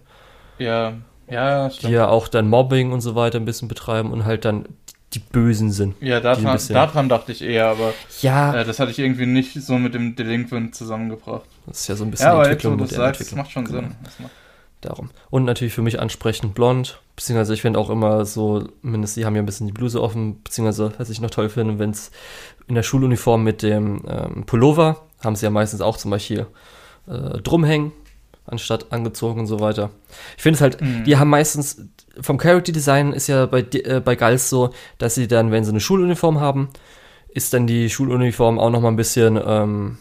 Ja, ja, stimmt. Die ja auch dann Mobbing und so weiter ein bisschen betreiben und halt dann die Bösen sind. Ja, daran, daran dachte ich eher, aber ja. Äh, das hatte ich irgendwie nicht so mit dem Delinquent zusammengebracht. Das ist ja so ein bisschen ja, aber Entwicklung. Jetzt, wo du sagst, das macht schon genau. Sinn. Macht Darum. Und natürlich für mich ansprechend blond, beziehungsweise ich finde auch immer so, mindestens die haben ja ein bisschen die Bluse offen, beziehungsweise was ich noch toll finde, wenn es in der Schuluniform mit dem ähm, Pullover, haben sie ja meistens auch zum Beispiel äh, drumhängen, anstatt angezogen und so weiter. Ich finde es halt, mhm. die haben meistens, vom Character Design ist ja bei, äh, bei Gals so, dass sie dann, wenn sie eine Schuluniform haben, ist dann die Schuluniform auch noch mal ein bisschen, ähm,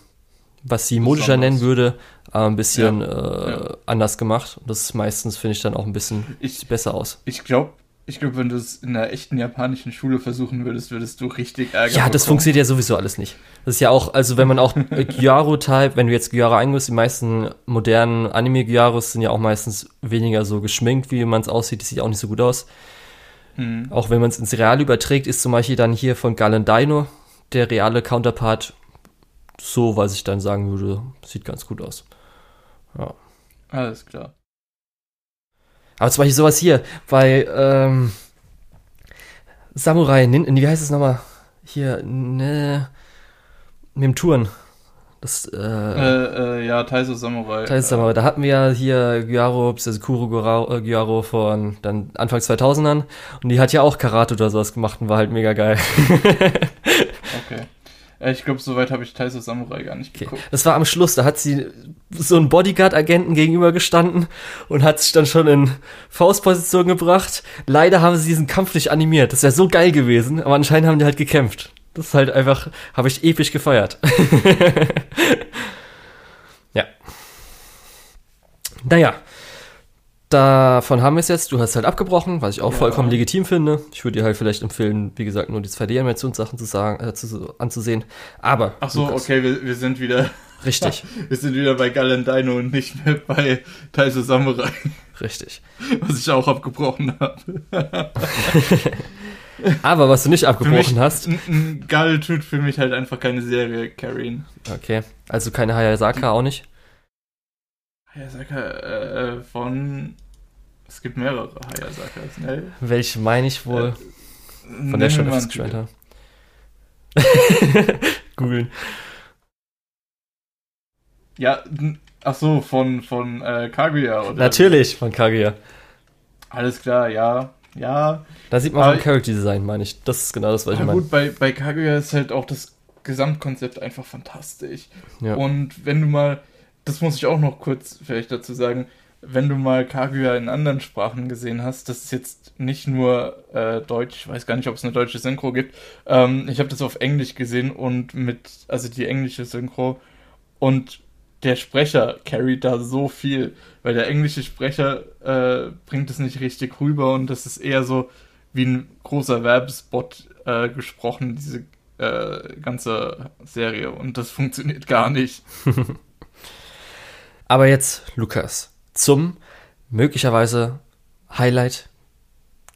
was sie modischer nennen würde, äh, ein bisschen ja. Äh, ja. anders gemacht. Und das ist meistens, finde ich, dann auch ein bisschen ich, besser aus. Ich glaube, ich glaube, wenn du es in einer echten japanischen Schule versuchen würdest, würdest du richtig Ärger Ja, das funktioniert ja sowieso alles nicht. Das ist ja auch, also wenn man auch [laughs] Gyaro-Type, wenn du jetzt Gyaro eingibst, die meisten modernen Anime-Gyaros sind ja auch meistens weniger so geschminkt, wie man es aussieht. Das sieht auch nicht so gut aus. Hm. Auch wenn man es ins Real überträgt, ist zum Beispiel dann hier von Galen Dino der reale Counterpart so, was ich dann sagen würde, sieht ganz gut aus. Ja. Alles klar. Aber zum Beispiel sowas hier, weil ähm, Samurai, Nin wie heißt es nochmal? Hier, ne, mit dem Touren. Das, äh, äh, äh, ja, Taiso Samurai. Taiso Samurai. Da hatten wir ja hier Gyaro, also Kuro Gyaro von dann Anfang 2000ern. Und die hat ja auch Karate oder sowas gemacht und war halt mega geil. [laughs] okay. Ich glaube, soweit habe ich Taiso Samurai gar nicht geguckt. Okay. Das war am Schluss, da hat sie so einen Bodyguard-Agenten gegenübergestanden und hat sich dann schon in Faustposition gebracht. Leider haben sie diesen Kampf nicht animiert. Das wäre so geil gewesen, aber anscheinend haben die halt gekämpft. Das ist halt einfach, habe ich episch gefeiert. [laughs] ja. Naja. Davon haben wir es jetzt. Du hast halt abgebrochen, was ich auch ja. vollkommen legitim finde. Ich würde dir halt vielleicht empfehlen, wie gesagt, nur die 2D-Animationssachen zu sagen, äh, zu, anzusehen. Aber. Ach so, Lukas, okay, wir, wir sind wieder. Richtig. [laughs] wir sind wieder bei Galen Dino und nicht mehr bei Taise Samurai. Richtig. Was ich auch abgebrochen habe. [laughs] Aber was du nicht abgebrochen mich, hast. Gall tut für mich halt einfach keine Serie carryen. Okay. Also keine Hayasaka auch nicht? Hayasaka äh, von. Es gibt mehrere Hayasakas, ne? Welche meine ich wohl? Äh, von der öfters geschwärmt habe. [laughs] Googeln. Ja, ach so, von, von äh, Kaguya, oder? Natürlich, von Kaguya. Alles klar, ja. Ja. Da sieht man auch ein Character Design, meine ich. Das ist genau das, was ich meine. gut, bei, bei Kaguya ist halt auch das Gesamtkonzept einfach fantastisch. Ja. Und wenn du mal, das muss ich auch noch kurz vielleicht dazu sagen, wenn du mal Kaguya in anderen Sprachen gesehen hast, das ist jetzt nicht nur äh, Deutsch, ich weiß gar nicht, ob es eine deutsche Synchro gibt. Ähm, ich habe das auf Englisch gesehen und mit, also die englische Synchro und der Sprecher carryt da so viel, weil der englische Sprecher äh, bringt es nicht richtig rüber und das ist eher so wie ein großer Werbespot äh, gesprochen, diese äh, ganze Serie und das funktioniert gar nicht. [laughs] Aber jetzt, Lukas, zum möglicherweise Highlight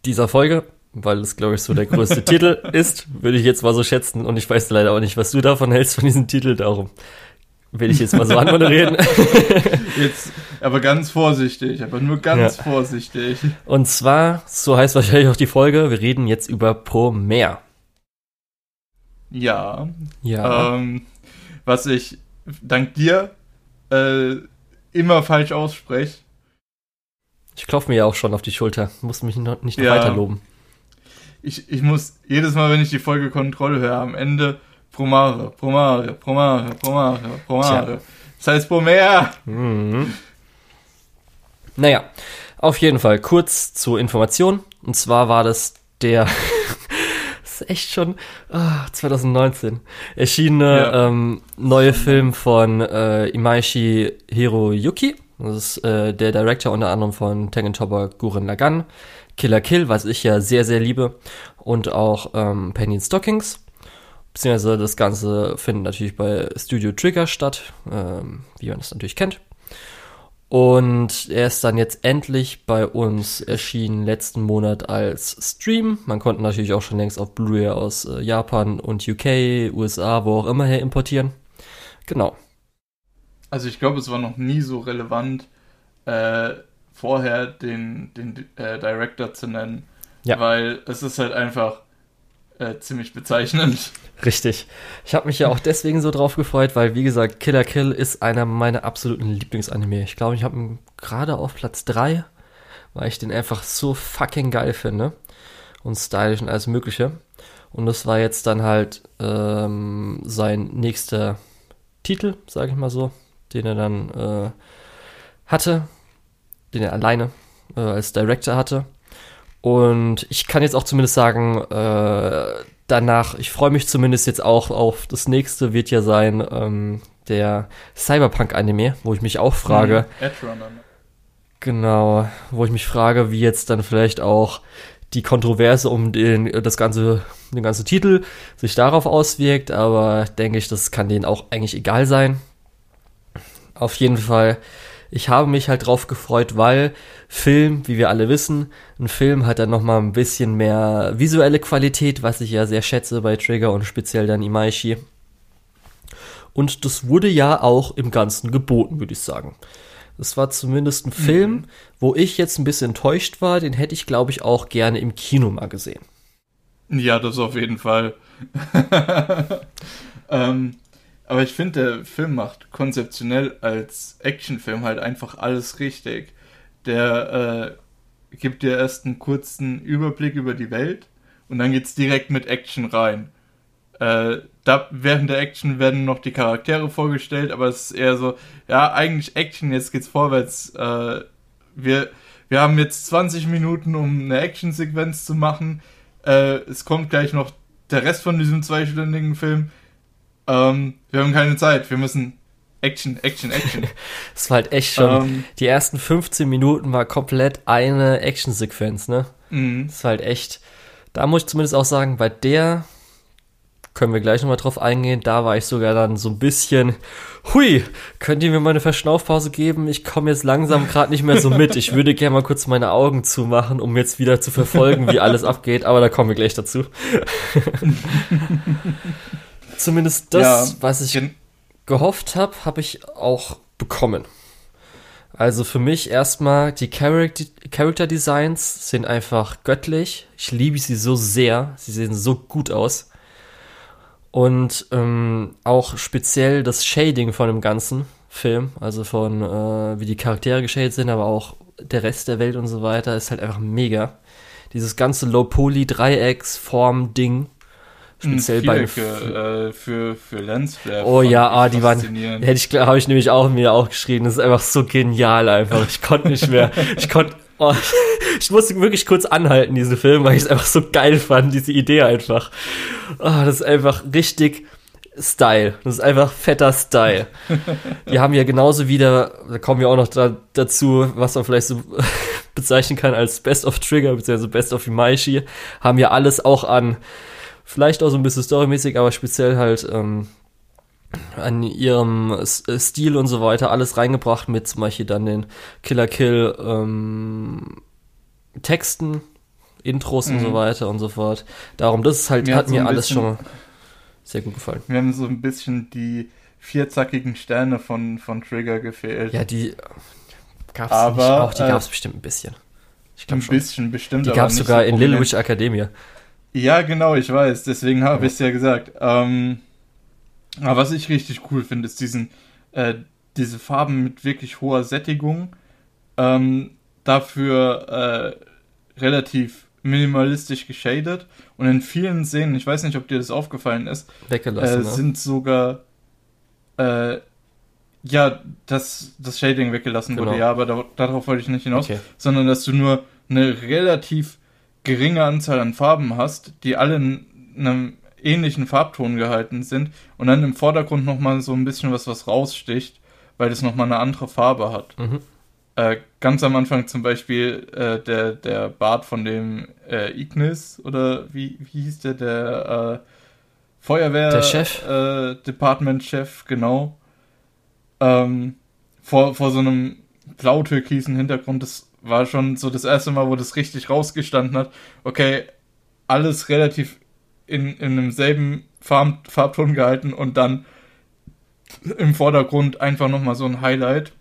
dieser Folge, weil es, glaube ich, so der größte [laughs] Titel ist, würde ich jetzt mal so schätzen. Und ich weiß leider auch nicht, was du davon hältst, von diesem Titel. Darum will ich jetzt mal so anmoderieren. [laughs] jetzt, aber ganz vorsichtig, aber nur ganz ja. vorsichtig. Und zwar, so heißt wahrscheinlich auch die Folge, wir reden jetzt über Pro Mehr. Ja. Ja. Ähm, was ich dank dir äh, immer falsch ausspreche. Ich klopfe mir ja auch schon auf die Schulter. Muss mich noch, nicht noch ja. weiter loben. Ich, ich muss jedes Mal, wenn ich die Folge Kontrolle höre, am Ende Promare, Promare, Promare, Promare, Promare. Das heißt Promer. Mhm. Naja, auf jeden Fall kurz zur Information. Und zwar war das der, ist echt schon oh, 2019 erschienene ja. ähm, neue Film von äh, Imaishi Hiroyuki. Das ist äh, der Director unter anderem von Tengen Topper Gurren Lagann, Killer Kill, was ich ja sehr, sehr liebe. Und auch ähm, Penny Stockings. Beziehungsweise das Ganze findet natürlich bei Studio Trigger statt, ähm, wie man das natürlich kennt. Und er ist dann jetzt endlich bei uns erschienen letzten Monat als Stream. Man konnte natürlich auch schon längst auf Blu-ray aus äh, Japan und UK, USA, wo auch immer her importieren. Genau. Also ich glaube, es war noch nie so relevant, äh, vorher den, den äh, Director zu nennen. Ja. Weil es ist halt einfach äh, ziemlich bezeichnend. Richtig. Ich habe mich ja auch deswegen so drauf gefreut, weil, wie gesagt, Killer Kill ist einer meiner absoluten Lieblingsanime. Ich glaube, ich habe ihn gerade auf Platz 3, weil ich den einfach so fucking geil finde. Und stylisch und alles Mögliche. Und das war jetzt dann halt ähm, sein nächster Titel, sage ich mal so, den er dann äh, hatte, den er alleine äh, als Director hatte. Und ich kann jetzt auch zumindest sagen, äh, danach, ich freue mich zumindest jetzt auch auf das nächste, wird ja sein, ähm, der Cyberpunk-Anime, wo ich mich auch frage. Mhm, genau, wo ich mich frage, wie jetzt dann vielleicht auch die Kontroverse um den, das ganze, den ganzen Titel sich darauf auswirkt, aber denke ich, das kann denen auch eigentlich egal sein. Auf jeden Fall ich habe mich halt drauf gefreut, weil Film, wie wir alle wissen, ein Film hat dann nochmal ein bisschen mehr visuelle Qualität, was ich ja sehr schätze bei Trigger und speziell dann Imaishi. Und das wurde ja auch im Ganzen geboten, würde ich sagen. Das war zumindest ein Film, mhm. wo ich jetzt ein bisschen enttäuscht war. Den hätte ich, glaube ich, auch gerne im Kino mal gesehen. Ja, das auf jeden Fall. [laughs] ähm, aber ich finde, der Film macht konzeptionell als Actionfilm halt einfach alles richtig. Der äh, gibt dir erst einen kurzen Überblick über die Welt und dann geht's direkt mit Action rein. Äh, da, während der Action werden noch die Charaktere vorgestellt, aber es ist eher so, ja, eigentlich Action, jetzt geht's vorwärts. Äh, wir, wir haben jetzt 20 Minuten, um eine Action-Sequenz zu machen. Äh, es kommt gleich noch der Rest von diesem zweistündigen Film. Ähm, wir haben keine Zeit, wir müssen Action, Action, Action. [laughs] Es war halt echt schon, ähm, die ersten 15 Minuten war komplett eine Action-Sequenz, ne? Mhm. Das war halt echt, da muss ich zumindest auch sagen, bei der können wir gleich nochmal drauf eingehen. Da war ich sogar dann so ein bisschen, hui, könnt ihr mir mal eine Verschnaufpause geben? Ich komme jetzt langsam gerade nicht mehr so mit. Ich würde gerne mal kurz meine Augen zumachen, um jetzt wieder zu verfolgen, wie alles abgeht, aber da kommen wir gleich dazu. [laughs] [laughs] Zumindest das, ja, was ich gehofft habe, habe ich auch bekommen. Also für mich erstmal die Character, Character Designs sind einfach göttlich. Ich liebe sie so sehr. Sie sehen so gut aus. Und ähm, auch speziell das Shading von dem ganzen Film, also von äh, wie die Charaktere geschadet sind, aber auch der Rest der Welt und so weiter, ist halt einfach mega. Dieses ganze Low-Poly-Dreiecksform-Ding. Speziell bei äh, für, für Lensflare. Oh ja, ah, die waren. Hätte ich, habe ich nämlich auch mir auch geschrieben. Das ist einfach so genial einfach. Ich konnte nicht mehr. [laughs] Ich konnte Oh, [laughs] ich musste wirklich kurz anhalten, diesen Film, weil ich es einfach so geil fand, diese Idee einfach. Oh, das ist einfach richtig Style. Das ist einfach fetter Style. Wir haben ja genauso wieder, da kommen wir auch noch da, dazu, was man vielleicht so [laughs] bezeichnen kann als Best of Trigger, beziehungsweise Best of Imaishi, haben ja alles auch an, vielleicht auch so ein bisschen storymäßig, aber speziell halt ähm, an ihrem äh, Stil und so weiter alles reingebracht mit zum Beispiel dann den Killer Kill ähm, Texten, Intros mhm. und so mhm. weiter und so fort. Darum, das ist halt, mir hat, hat mir so alles bisschen, schon sehr gut gefallen. Mir haben so ein bisschen die vierzackigen Sterne von, von Trigger gefehlt. Ja, die gab's aber, nicht auch, die äh, gab's bestimmt ein bisschen. Ich ein schon. bisschen bestimmt. Die gab's sogar so in Little Witch Academia. Ja, genau, ich weiß, deswegen habe ja. ich es ja gesagt. Ähm, aber was ich richtig cool finde, ist diesen, äh, diese Farben mit wirklich hoher Sättigung. Ähm, dafür äh, relativ minimalistisch geschadet. Und in vielen Szenen, ich weiß nicht, ob dir das aufgefallen ist, Weggelassen, äh, ne? sind sogar äh, ja, dass das Shading weggelassen genau. wurde, ja, aber da, darauf wollte ich nicht hinaus, okay. sondern dass du nur eine relativ geringe Anzahl an Farben hast, die alle in einem ähnlichen Farbton gehalten sind und dann im Vordergrund nochmal so ein bisschen was, was raussticht, weil das nochmal eine andere Farbe hat. Mhm. Äh, ganz am Anfang zum Beispiel äh, der, der Bart von dem äh, Ignis oder wie, wie hieß der, der äh, Feuerwehr der Chef. Äh, Department-Chef, genau. Ähm, vor, vor so einem blau-türkisen Hintergrund, das war schon so das erste Mal, wo das richtig rausgestanden hat. Okay, alles relativ in, in demselben Farb, Farbton gehalten und dann im Vordergrund einfach nochmal so ein Highlight.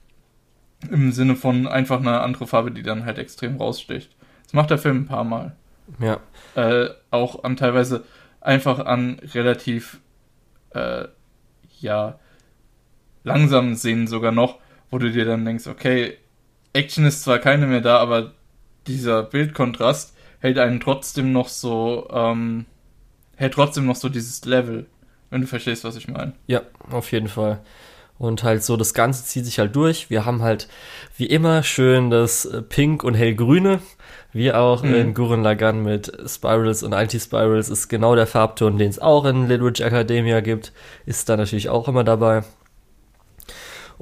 Im Sinne von einfach eine andere Farbe, die dann halt extrem raussticht. Das macht der Film ein paar Mal. Ja. Äh, auch an teilweise einfach an relativ, äh, ja, langsamen Szenen sogar noch, wo du dir dann denkst, okay, Action ist zwar keine mehr da, aber dieser Bildkontrast hält einen trotzdem noch so, ähm, hält trotzdem noch so dieses Level, wenn du verstehst, was ich meine. Ja, auf jeden Fall. Und halt so, das Ganze zieht sich halt durch. Wir haben halt wie immer schön das äh, Pink und Hellgrüne, wie auch mhm. in Gurren Lagann mit Spirals und Anti-Spirals ist genau der Farbton, den es auch in Little Academia gibt, ist da natürlich auch immer dabei.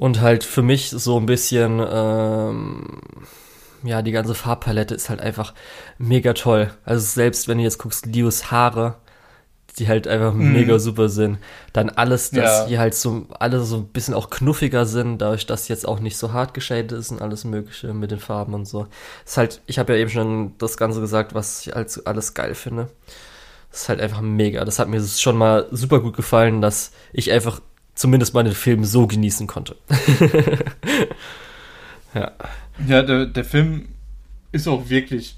Und halt für mich so ein bisschen, ähm, ja, die ganze Farbpalette ist halt einfach mega toll. Also selbst wenn du jetzt guckst, Lios Haare, die halt einfach mhm. mega super sind. Dann alles, dass ja. die halt so, alle so ein bisschen auch knuffiger sind, dadurch, dass jetzt auch nicht so hart geschedet ist und alles Mögliche mit den Farben und so. Ist halt, ich habe ja eben schon das Ganze gesagt, was ich als alles geil finde. Das ist halt einfach mega. Das hat mir schon mal super gut gefallen, dass ich einfach zumindest mal den Film so genießen konnte. [laughs] ja. Ja, der, der Film ist auch wirklich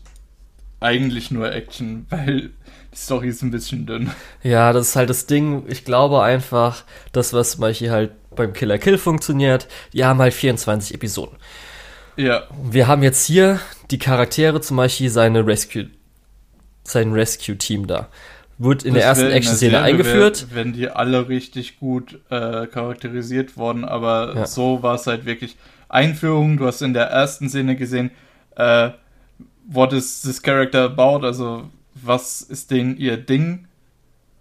eigentlich nur Action, weil die Story ist ein bisschen dünn. Ja, das ist halt das Ding. Ich glaube einfach, das, was zum Beispiel halt beim Killer Kill funktioniert, die haben halt 24 Episoden. Ja. Wir haben jetzt hier die Charaktere, zum Beispiel seine Rescue, sein Rescue-Team da. Wird in Das der ersten Action-Szene eingeführt. Wär, wenn die alle richtig gut äh, charakterisiert worden, aber Ja. so war es halt wirklich Einführung. Du hast in der ersten Szene gesehen, äh, what is this character about? Also, was ist denn ihr Ding?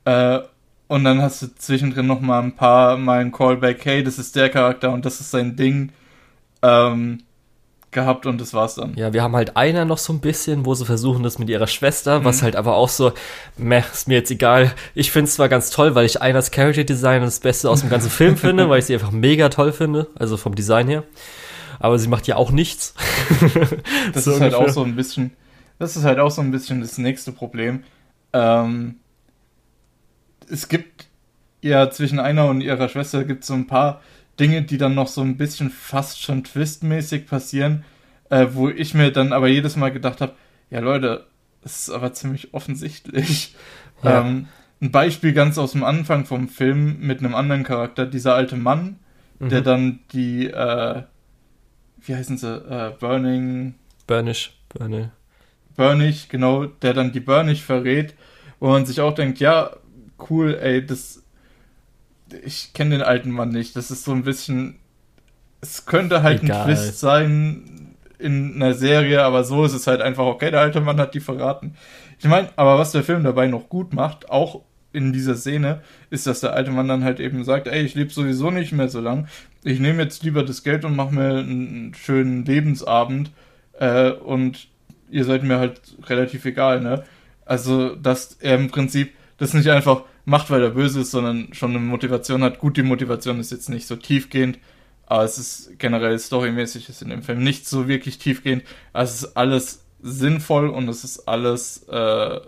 Äh, und dann hast du zwischendrin noch mal ein paar Mal ein Callback, hey, das ist der Charakter und das ist sein Ding ähm, gehabt und das war's dann. Ja, wir haben halt einer noch so ein bisschen, wo sie versuchen das mit ihrer Schwester, Mhm. was halt aber auch so, meh, ist mir jetzt egal. Ich finde es zwar ganz toll, weil ich Einers Character Design das Beste aus dem ganzen Film [laughs] finde, weil ich sie einfach mega toll finde, also vom Design her. Aber sie macht ja auch nichts. [laughs] Das So ist halt auch ungefähr. so ein bisschen, das ist halt auch so ein bisschen das nächste Problem. Ähm, es gibt ja zwischen einer und ihrer Schwester gibt so ein paar Dinge, die dann noch so ein bisschen fast schon twistmäßig passieren, äh, wo ich mir dann aber jedes Mal gedacht habe, ja Leute, das ist aber ziemlich offensichtlich. Ja. Ähm, ein Beispiel ganz aus dem Anfang vom Film mit einem anderen Charakter, dieser alte Mann, der Mhm. dann die, äh, wie heißen sie, äh, Burning, Burnish, Burnish. Burnig, genau, der dann die Burnig verrät, wo man sich auch denkt, ja, cool, ey, das, ich kenne den alten Mann nicht, das ist so ein bisschen, es könnte halt Egal. ein Twist sein in einer Serie, aber so ist es halt einfach, okay, der alte Mann hat die verraten. Ich meine, aber was der Film dabei noch gut macht, auch in dieser Szene, ist, dass der alte Mann dann halt eben sagt, ey, ich lebe sowieso nicht mehr so lang, ich nehme jetzt lieber das Geld und mache mir einen schönen Lebensabend äh, und ihr seid mir halt relativ egal, ne? Also, dass er im Prinzip das nicht einfach macht, weil er böse ist, sondern schon eine Motivation hat. Gut, die Motivation ist jetzt nicht so tiefgehend, aber es ist generell storymäßig ist in dem Film nicht so wirklich tiefgehend. Also es ist alles sinnvoll und es ist alles äh,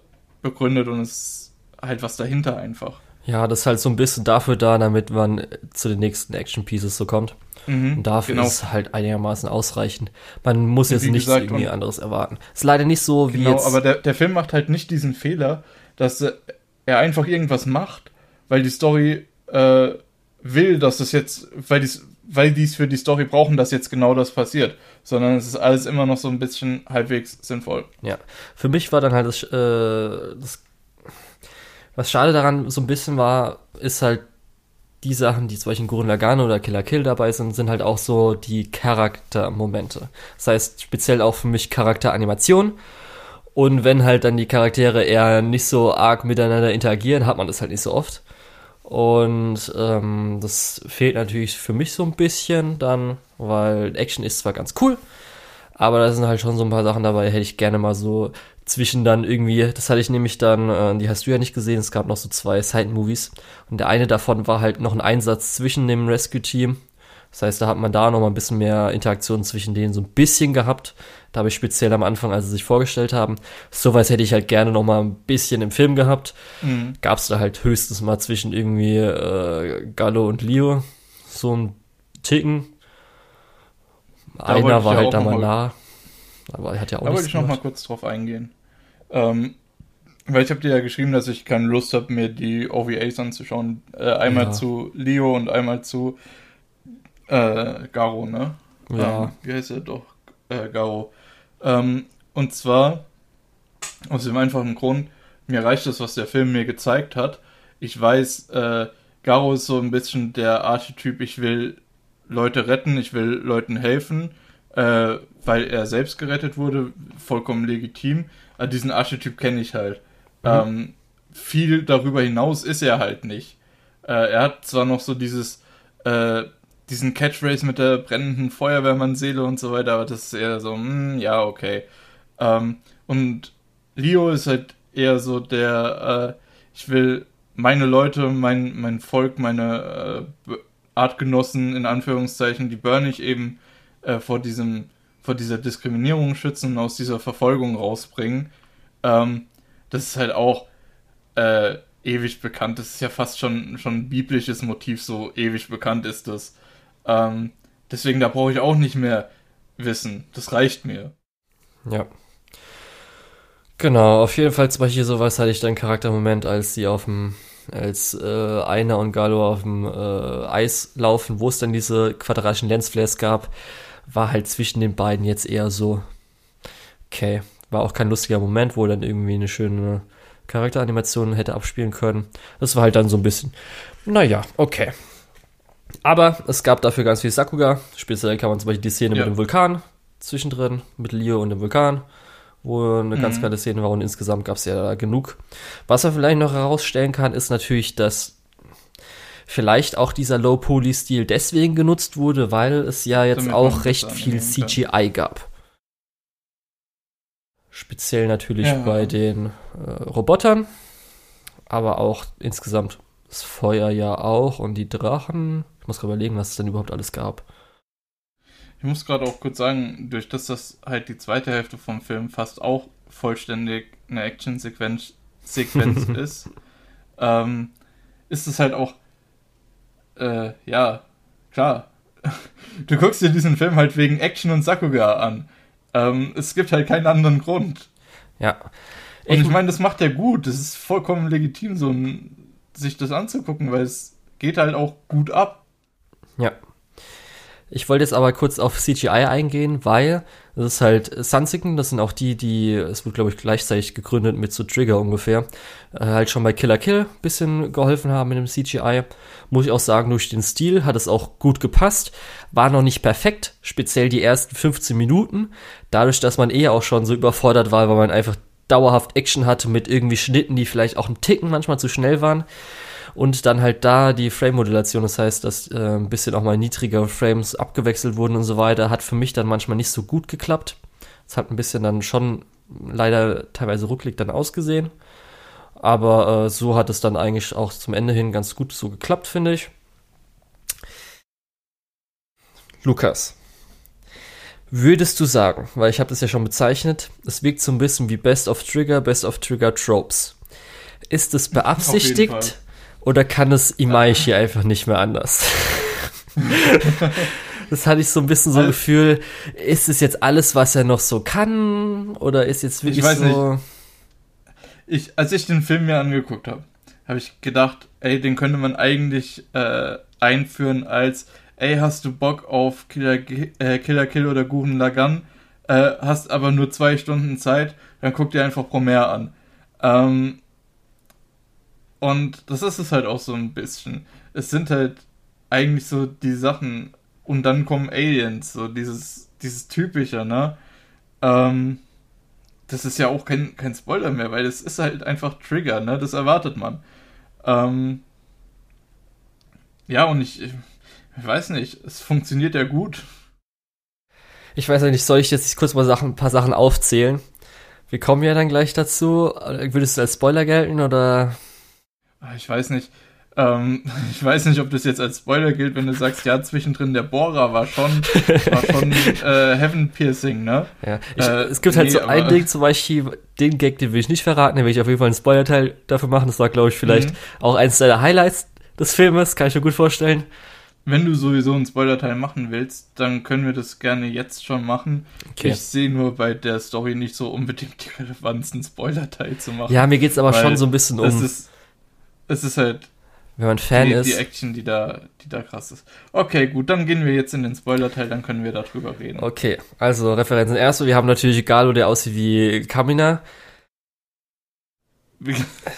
begründet und es ist halt was dahinter einfach. Ja, das ist halt so ein bisschen dafür da, damit man zu den nächsten Action Pieces so kommt. Mhm, Und dafür genau. ist es halt einigermaßen ausreichend. Man muss jetzt nichts gesagt, irgendwie anderes erwarten. Ist leider nicht so wie Genau, jetzt. aber der, der Film macht halt nicht diesen Fehler, dass äh, er einfach irgendwas macht, weil die Story äh, will, dass das jetzt, weil dies, weil die es für die Story brauchen, dass jetzt genau das passiert, sondern es ist alles immer noch so ein bisschen halbwegs sinnvoll. Ja, für mich war dann halt das, äh, das was schade daran so ein bisschen war, ist halt die Sachen, die zum Beispiel in Gurren Lagann oder Killer Kill dabei sind, sind halt auch so die Charaktermomente. Das heißt speziell auch für mich Charakteranimation. Und wenn halt dann die Charaktere eher nicht so arg miteinander interagieren, hat man das halt nicht so oft. Und ähm, das fehlt natürlich für mich so ein bisschen dann, weil Action ist zwar ganz cool, aber da sind halt schon so ein paar Sachen dabei, hätte ich gerne mal so zwischen dann irgendwie, das hatte ich nämlich dann, äh, die hast du ja nicht gesehen, es gab noch so zwei Side-Movies und der eine davon war halt noch ein Einsatz zwischen dem Rescue-Team. Das heißt, da hat man da noch mal ein bisschen mehr Interaktion zwischen denen so ein bisschen gehabt. Da habe ich speziell am Anfang, als sie sich vorgestellt haben, sowas hätte ich halt gerne noch mal ein bisschen im Film gehabt. Mhm. Gab es da halt höchstens mal zwischen irgendwie äh, Gallo und Leo so ein Ticken. Da Einer ja war auch halt da mal nah, aber er hat ja auch Da wollte ich noch mal gemacht. kurz drauf eingehen. Ähm, weil ich habe dir ja geschrieben, dass ich keine Lust habe, mir die OVAs anzuschauen. Äh, einmal Ja. zu Leo und einmal zu äh, Garo, ne? Ja. Ähm, wie heißt er doch? Äh, Garo. Ähm, und zwar aus dem einfachen Grund, mir reicht das, was der Film mir gezeigt hat. Ich weiß, äh, Garo ist so ein bisschen der Archetyp, ich will Leute retten, ich will Leuten helfen, äh, weil er selbst gerettet wurde, vollkommen legitim. Aber diesen Archetyp kenne ich halt. Mhm. Ähm, viel darüber hinaus ist er halt nicht. Äh, er hat zwar noch so dieses, äh, diesen Catchphrase mit der brennenden Feuerwehrmann-Seele und so weiter, aber das ist eher so, hm, ja, okay. Ähm, und Leo ist halt eher so der, äh, ich will meine Leute, mein, mein Volk, meine äh, Artgenossen in Anführungszeichen, die Burnig eben äh, vor diesem, vor dieser Diskriminierung schützen und aus dieser Verfolgung rausbringen. Ähm, das ist halt auch äh, ewig bekannt. Das ist ja fast schon, schon ein biblisches Motiv, so ewig bekannt ist das. Ähm, deswegen, da brauche ich auch nicht mehr wissen. Das reicht mir. Ja. Genau, auf jeden Fall zum Beispiel sowas hatte ich dann Charaktermoment, als sie auf dem, als äh, Einer und Gallo auf dem äh, Eis laufen, wo es dann diese quadratischen Lensflares gab, war halt zwischen den beiden jetzt eher so, okay, war auch kein lustiger Moment, wo dann irgendwie eine schöne Charakteranimation hätte abspielen können. Das war halt dann so ein bisschen, naja, okay. Aber es gab dafür ganz viel Sakuga. Speziell kann man zum Beispiel die Szene ja. mit dem Vulkan zwischendrin, mit Leo und dem Vulkan, wo eine mhm. ganz geile Szene war und insgesamt gab es ja genug. Was man vielleicht noch herausstellen kann, ist natürlich, dass vielleicht auch dieser Low-Poly-Stil deswegen genutzt wurde, weil es ja jetzt Damit auch recht viel CGI gab. Speziell natürlich ja. bei den äh, Robotern, aber auch insgesamt das Feuer ja auch und die Drachen. Ich muss gerade überlegen, was es denn überhaupt alles gab. Ich muss gerade auch kurz sagen, durch das das halt die zweite Hälfte vom Film fast auch vollständig eine Action-Sequenz Sequenz [laughs] ist, ähm, ist es halt auch, äh, ja, klar. [laughs] Du guckst dir diesen Film halt wegen Action und Sakuga an. Ähm, es gibt halt keinen anderen Grund. Ja. Und ich, ich meine, das macht er gut. Das ist vollkommen legitim, so ein, sich das anzugucken, weil es geht halt auch gut ab. Ja. Ich wollte jetzt aber kurz auf CGI eingehen, weil das ist halt Sunsicken, das sind auch die, die, es wird glaube ich gleichzeitig gegründet mit so Trigger ungefähr, äh, halt schon bei Killer Kill bisschen geholfen haben mit dem CGI. Muss ich auch sagen, durch den Stil hat es auch gut gepasst. War noch nicht perfekt, speziell die ersten 15 Minuten. Dadurch, dass man eher auch schon so überfordert war, weil man einfach dauerhaft Action hatte mit irgendwie Schnitten, die vielleicht auch ein Ticken manchmal zu schnell waren und dann halt da die Frame-Modulation, das heißt, dass äh, ein bisschen auch mal niedrigere Frames abgewechselt wurden und so weiter, hat für mich dann manchmal nicht so gut geklappt. Es hat ein bisschen dann schon leider teilweise rucklig dann ausgesehen. Aber äh, so hat es dann eigentlich auch zum Ende hin ganz gut so geklappt, finde ich. Lukas, würdest du sagen, weil ich habe das ja schon bezeichnet, es wirkt so ein bisschen wie Best of Trigger, Best of Trigger Tropes. Ist es [laughs] beabsichtigt oder kann es Imaishi einfach nicht mehr anders? [laughs] das hatte ich so ein bisschen so ein Gefühl, ist es jetzt alles, was er noch so kann? Oder ist jetzt wirklich ich weiß so. Nicht. Ich, als ich den Film mir angeguckt habe, habe ich gedacht, ey, den könnte man eigentlich äh, einführen als, ey, hast du Bock auf Killer, äh, Killer Kill oder Gurren Lagann? Äh, hast aber nur zwei Stunden Zeit, dann guck dir einfach Promare an. Ähm, und das ist es halt auch so ein bisschen. Es sind halt eigentlich so die Sachen. Und dann kommen Aliens, so dieses, dieses typische, ne? Ähm, das ist ja auch kein, kein Spoiler mehr, weil es ist halt einfach Trigger, ne? Das erwartet man. Ähm, ja, und ich, ich weiß nicht, es funktioniert ja gut. Ich weiß ja nicht, soll ich jetzt kurz mal Sachen, ein paar Sachen aufzählen? Wir kommen ja dann gleich dazu. Würdest du als Spoiler gelten oder ich weiß nicht. Ähm, [laughs] ich weiß nicht, ob das jetzt als Spoiler gilt, wenn du sagst, ja, zwischendrin der Bohrer war schon, war schon [laughs] äh, Heaven Piercing, ne? Ja, ich, äh, es gibt halt nee, so ein Ding, zum Beispiel, den Gag, den will ich nicht verraten, den will ich auf jeden Fall einen Spoiler-Teil dafür machen. Das war, glaube ich, vielleicht mhm. auch eins deiner Highlights des Filmes, kann ich mir gut vorstellen. Wenn du sowieso einen Spoiler-Teil machen willst, dann können wir das gerne jetzt schon machen. Okay. Ich sehe nur bei der Story nicht so unbedingt die Relevanz, einen Spoiler-Teil zu machen. Ja, mir geht es aber schon so ein bisschen um. Ist, es ist halt wenn man Fan die, ist. Die Action, die da, die da krass ist. Okay, gut, dann gehen wir jetzt in den Spoiler-Teil, dann können wir darüber reden. Okay, also Referenzen. Erste, wir haben natürlich Galo, der aussieht wie Kamina.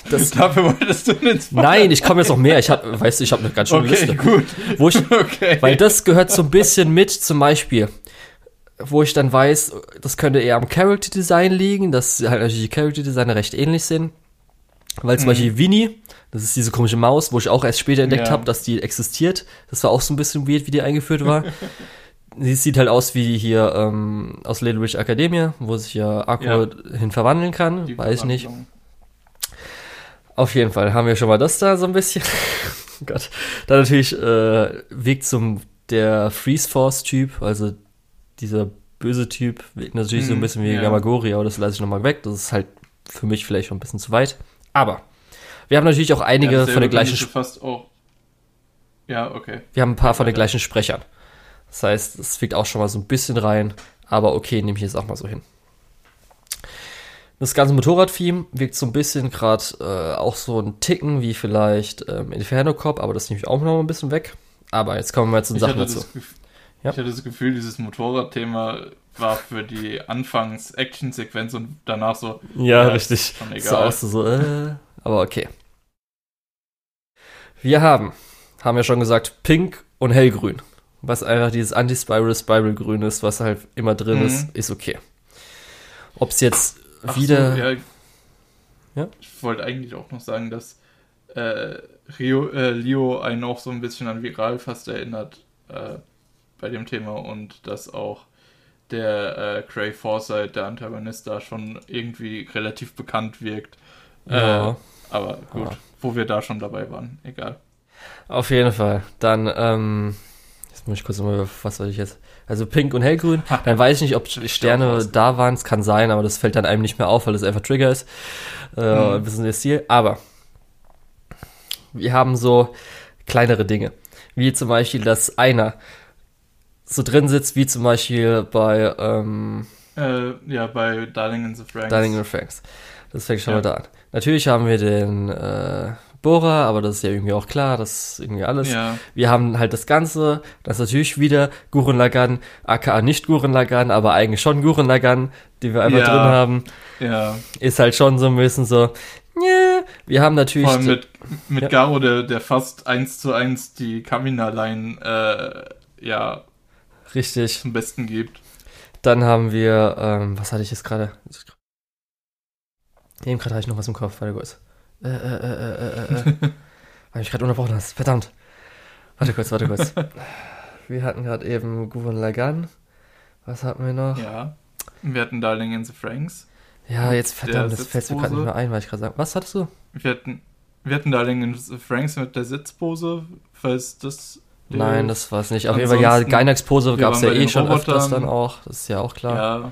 Das, [laughs] Dafür wolltest du den Spoiler Nein, ich komme jetzt noch mehr. Ich habe, weißt du, ich habe eine ganz schöne okay, Liste. Gut. Wo ich, [laughs] okay. Weil das gehört so ein bisschen mit, zum Beispiel, wo ich dann weiß, das könnte eher am Character Design liegen, dass halt natürlich die Character Designer recht ähnlich sind. Weil zum mhm. Beispiel Winnie, das ist diese komische Maus, wo ich auch erst später entdeckt ja. habe, dass die existiert. Das war auch so ein bisschen weird, wie die eingeführt war. [laughs] Sie sieht halt aus wie hier ähm, aus Little Witch Academia, wo sich ja Akku ja. hin verwandeln kann. Die Weiß ich nicht. Auf jeden Fall haben wir schon mal das da so ein bisschen. [laughs] oh Gott. Dann natürlich äh, Weg zum der Freeze Force Typ, also dieser böse Typ, wirkt natürlich mm, so ein mhm. bisschen wie ja. Gamagori, aber das lasse ich nochmal weg. Das ist halt für mich vielleicht schon ein bisschen zu weit. Aber wir haben natürlich auch einige ja, von den gleichen. Fast auch. Ja, okay. Wir haben ein paar von den gleichen Sprechern. Das heißt, es fliegt auch schon mal so ein bisschen rein. Aber okay, nehme ich jetzt auch mal so hin. Das ganze Motorrad-Theme wirkt so ein bisschen gerade äh, auch so ein Ticken wie vielleicht ähm, Inferno Cop, aber das nehme ich auch noch ein bisschen weg. Aber jetzt kommen wir zu den Ich Sachen dazu. das Ja. ich hatte das Gefühl, dieses Motorradthema war für die Anfangs-Action-Sequenz und danach so. Ja, Ja, richtig. schon So egal. aus so, äh, aber okay. Wir haben, haben ja schon gesagt, Pink und Hellgrün. Was einfach dieses Anti-Spiral-Spiral-Grün ist, was halt immer drin Mhm. ist, ist okay. Ob es jetzt Ach wieder. So, ja. Ja? Ich wollte eigentlich auch noch sagen, dass äh, Rio, äh, Leo einen auch so ein bisschen an Viral fast erinnert äh, bei dem Thema und dass auch der äh, Cray Forsyth, der Antagonist, da schon irgendwie relativ bekannt wirkt. Ja. Äh, aber gut, Ja. wo wir da schon dabei waren, egal. Auf jeden Fall. Dann, ähm, jetzt muss ich kurz mal, was soll ich jetzt? Also Pink und Hellgrün. Dann weiß ich nicht, ob Sterne da waren. Es kann sein, aber das fällt dann einem nicht mehr auf, weil es einfach Trigger ist. Äh, Mhm. Ein bisschen der Stil. Aber wir haben so kleinere Dinge. Wie zum Beispiel, dass einer so drin sitzt, wie zum Beispiel bei ähm, Äh, ja, bei Darling in the Franks. Dining with Franks. Das fängt schon Ja. mal da an. Natürlich haben wir den äh, Bohrer, aber das ist ja irgendwie auch klar, das ist irgendwie alles. Ja, Wir haben halt das Ganze, das ist natürlich wieder Gurren Lagann, aka nicht Gurren Lagann, aber eigentlich schon Gurren Lagann, die wir einfach Ja. drin haben. ja. Ist halt schon so ein bisschen so, yeah. Wir haben natürlich, Vor allem mit, mit Ja. Garo, der, der fast eins zu eins die Kamina-Line äh, ja, richtig, zum Besten gibt. dann haben wir, ähm, was hatte ich jetzt gerade? Eben gerade hatte ich noch was im Kopf, warte kurz. Äh, äh, äh, äh, äh, äh. [laughs] Weil ich gerade unterbrochen hast, verdammt. Warte kurz, warte kurz. wir hatten gerade eben Gurren Lagann. Was hatten wir noch? Ja. Wir hatten Darling in the Franks. Ja, jetzt verdammt, das fällt mir gerade nicht mehr ein, weil ich gerade sagen. Was hattest du? Wir hatten, wir hatten Darling in the Franks mit der Sitzpose, falls das. Nein, das war es nicht. Auf jeden Fall, ja, Gainax-Pose wir gab es ja eh schon öfters Robotern. dann auch. Das ist ja auch klar. Ja,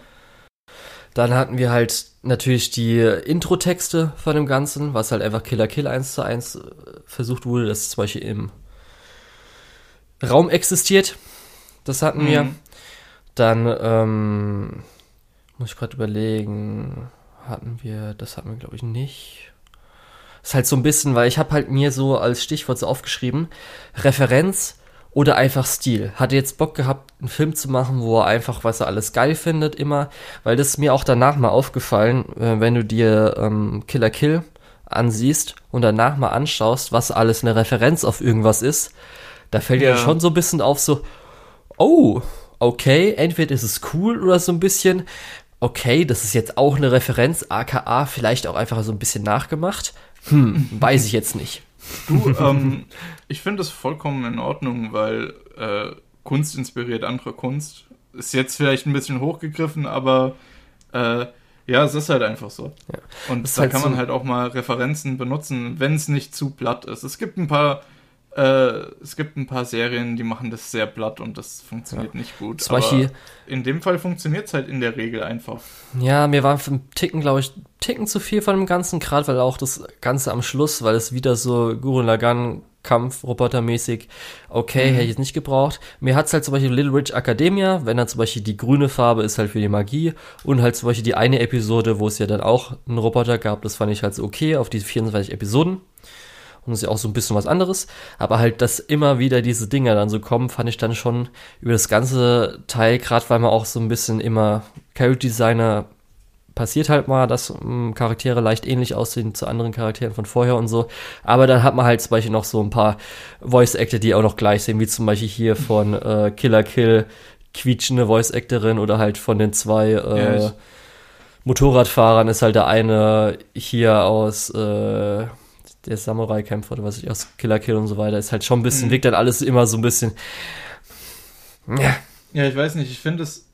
Dann hatten wir halt natürlich die Intro-Texte von dem Ganzen, was halt einfach Killer Kill 1 zu 1 äh, versucht wurde, das zum Beispiel im Raum existiert. Das hatten wir. Mhm. Dann, ähm, muss ich gerade überlegen, hatten wir, das hatten wir glaube ich nicht. Ist halt so ein bisschen, weil ich habe halt mir so als Stichwort so aufgeschrieben, Referenz oder einfach Stil. Hatte jetzt Bock gehabt, einen Film zu machen, wo er einfach, was er alles geil findet, immer, weil das ist mir auch danach mal aufgefallen, äh, wenn du dir ähm, Killer Kill ansiehst und danach mal anschaust, was alles eine Referenz auf irgendwas ist, da fällt dir Ja. schon so ein bisschen auf, so, oh, okay, entweder ist es cool oder so ein bisschen, okay, das ist jetzt auch eine Referenz, aka vielleicht auch einfach so ein bisschen nachgemacht. Hm, [laughs] weiß ich jetzt nicht. Du, ähm, ich finde das vollkommen in Ordnung, weil äh, Kunst inspiriert andere Kunst. Ist jetzt vielleicht ein bisschen hochgegriffen, aber äh, ja, es ist halt einfach so. Ja. Und da halt kann man so- halt auch mal Referenzen benutzen, wenn es nicht zu platt ist. Es gibt ein paar, äh, es gibt ein paar Serien, die machen das sehr platt und das funktioniert nicht gut. Zum Beispiel, in dem Fall funktioniert es halt in der Regel einfach. ja, mir war einen Ticken, glaube ich, Ticken zu viel von dem Ganzen, gerade weil auch das Ganze am Schluss, weil es wieder so Gurren Lagann Kampf, robotermäßig, okay, Mhm. hätte ich jetzt nicht gebraucht. Mir hat's halt zum Beispiel Little Rich Academia, wenn dann zum Beispiel die grüne Farbe ist halt für die Magie und halt zum Beispiel die eine Episode, wo es ja dann auch einen Roboter gab, das fand ich halt so okay auf diese 24 Episoden. Und das ist ja auch so ein bisschen was anderes. Aber halt, dass immer wieder diese Dinger dann so kommen, fand ich dann schon über das ganze Teil, gerade weil man auch so ein bisschen immer Character Designer passiert halt mal, dass ähm, Charaktere leicht ähnlich aussehen zu anderen Charakteren von vorher und so. Aber dann hat man halt zum Beispiel noch so ein paar Voice-Actor, die auch noch gleich sehen, wie zum Beispiel hier von äh, Killer Kill quietschende Voice-Actorin oder halt von den zwei äh, ich- Motorradfahrern ist halt der eine hier aus äh, der Samurai-Kämpfer oder was ich aus Killer Kill und so weiter, ist halt schon ein bisschen, Mhm. wirkt dann alles immer so ein bisschen. Ja, Ja, ich weiß nicht, ich finde es.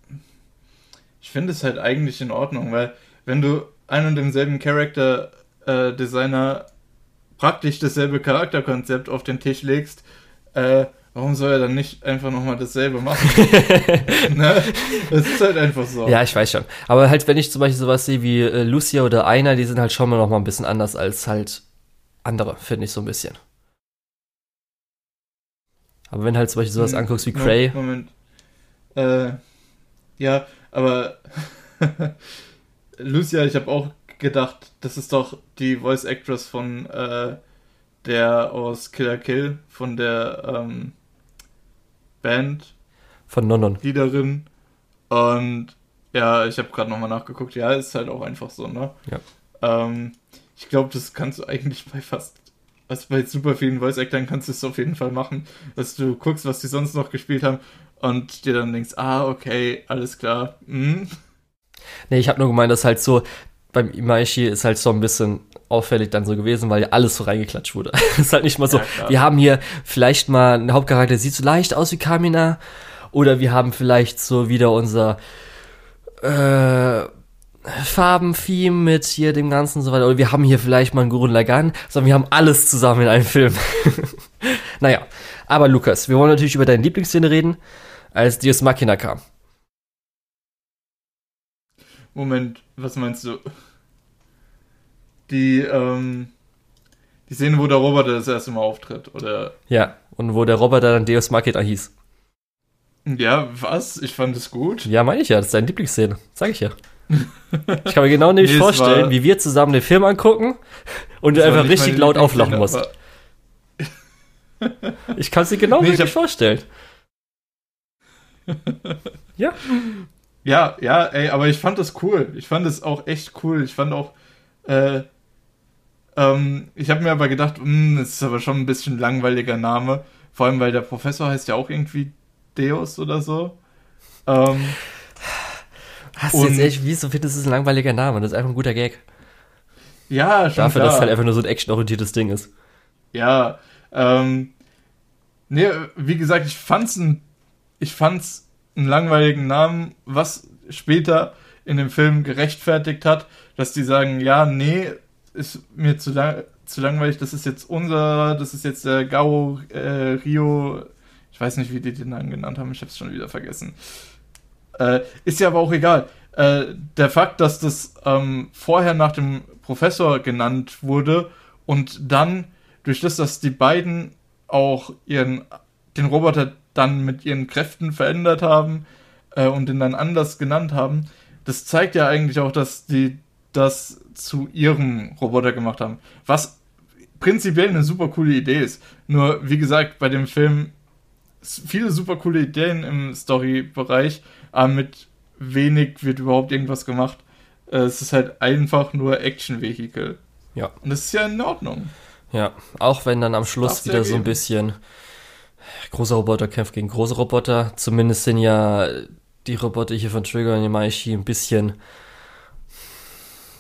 Ich finde es halt eigentlich in Ordnung, weil wenn du ein und demselben Character äh, Designer praktisch dasselbe Charakterkonzept auf den Tisch legst, äh, warum soll er dann nicht einfach nochmal dasselbe machen? [laughs] ne? Das ist halt einfach so. Ja, ich weiß schon. Aber halt, wenn ich zum Beispiel sowas sehe wie äh, Lucia oder Einer, die sind halt schon mal noch mal ein bisschen anders als halt andere, finde ich so ein bisschen. Aber wenn halt zum Beispiel sowas Hm, anguckst wie Cray, Moment. Äh, ja, aber [laughs] Lucia, ich habe auch gedacht, das ist doch die Voice Actress von äh, der aus Killer Kill, von der ähm, Band. Von Nonon. Liederin. Und ja, ich habe gerade nochmal nachgeguckt. Ja, ist halt auch einfach so, ne? Ja. Ähm, ich glaube, das kannst du eigentlich bei fast, was bei super vielen Voice-Actern kannst du es auf jeden Fall machen, dass du guckst, was die sonst noch gespielt haben und dir dann denkst, ah, okay, alles klar. Hm. Nee, ich habe nur gemeint, dass halt so, beim Imaishi ist halt so ein bisschen auffällig dann so gewesen, weil ja alles so reingeklatscht wurde. [laughs] Ist halt nicht mal so, Ja, wir haben hier vielleicht mal einen Hauptcharakter, der sieht so leicht aus wie Kamina, oder wir haben vielleicht so wieder unser äh, Farben-Theme mit hier dem Ganzen und so weiter, oder wir haben hier vielleicht mal einen Gurren Lagann, sondern wir haben alles zusammen in einem Film. [laughs] naja, aber Lukas, wir wollen natürlich über deine Lieblingsszene reden, als Deus Machina kam. Moment, was meinst du? Die, ähm, die Szene, wo der Roboter das erste Mal auftritt, oder? Ja, und wo der Roboter dann Deus Machina hieß. Ja, was? Ich fand es gut. Ja, meine ich ja, das ist deine Lieblingsszene. Sag ich ja. [laughs] Ich kann mir genau nämlich Nee, vorstellen, wie wir zusammen den Film angucken und du einfach richtig laut auflachen musst. Ich kann es dir genau Nee, ich wirklich vorstellen. [laughs] ja. Ja, ja, ey, aber ich fand das cool. Ich fand es auch echt cool. Ich fand auch, äh, ähm, ich habe mir aber gedacht, hm, es ist aber schon ein bisschen langweiliger Name. Vor allem, weil der Professor heißt ja auch irgendwie Deus oder so. Ähm, Hast du jetzt echt, wieso findest du es ein langweiliger Name? Das ist einfach ein guter Gag. ja, schon Dafür, klar. dass es halt einfach nur so ein actionorientiertes Ding ist. Ja, ähm, nee, wie gesagt, ich fand's ein, ich fand's einen langweiligen Namen, was später in dem Film gerechtfertigt hat, dass die sagen, ja, nee, ist mir zu lang, zu langweilig, das ist jetzt unser, das ist jetzt der Gao äh, Rio, ich weiß nicht, wie die den dann genannt haben, ich hab's schon wieder vergessen. Äh, ist ja aber auch egal. Äh, der Fakt, dass das ähm, vorher nach dem Professor genannt wurde und dann durch das, dass die beiden auch ihren den Roboter dann mit ihren Kräften verändert haben äh, und den dann anders genannt haben, das zeigt ja eigentlich auch, dass die das zu ihrem Roboter gemacht haben. Was prinzipiell eine super coole Idee ist. Nur, wie gesagt, bei dem Film viele super coole Ideen im Story-Bereich, aber mit wenig wird überhaupt irgendwas gemacht. Äh, Es ist halt einfach nur Action-Vehikel. Ja. Und das ist ja in Ordnung. Ja, auch wenn dann am Schluss wieder so ein bisschen großer Roboter kämpft gegen große Roboter. Zumindest sind ja die Roboter hier von Trigger und Yamaishi ein bisschen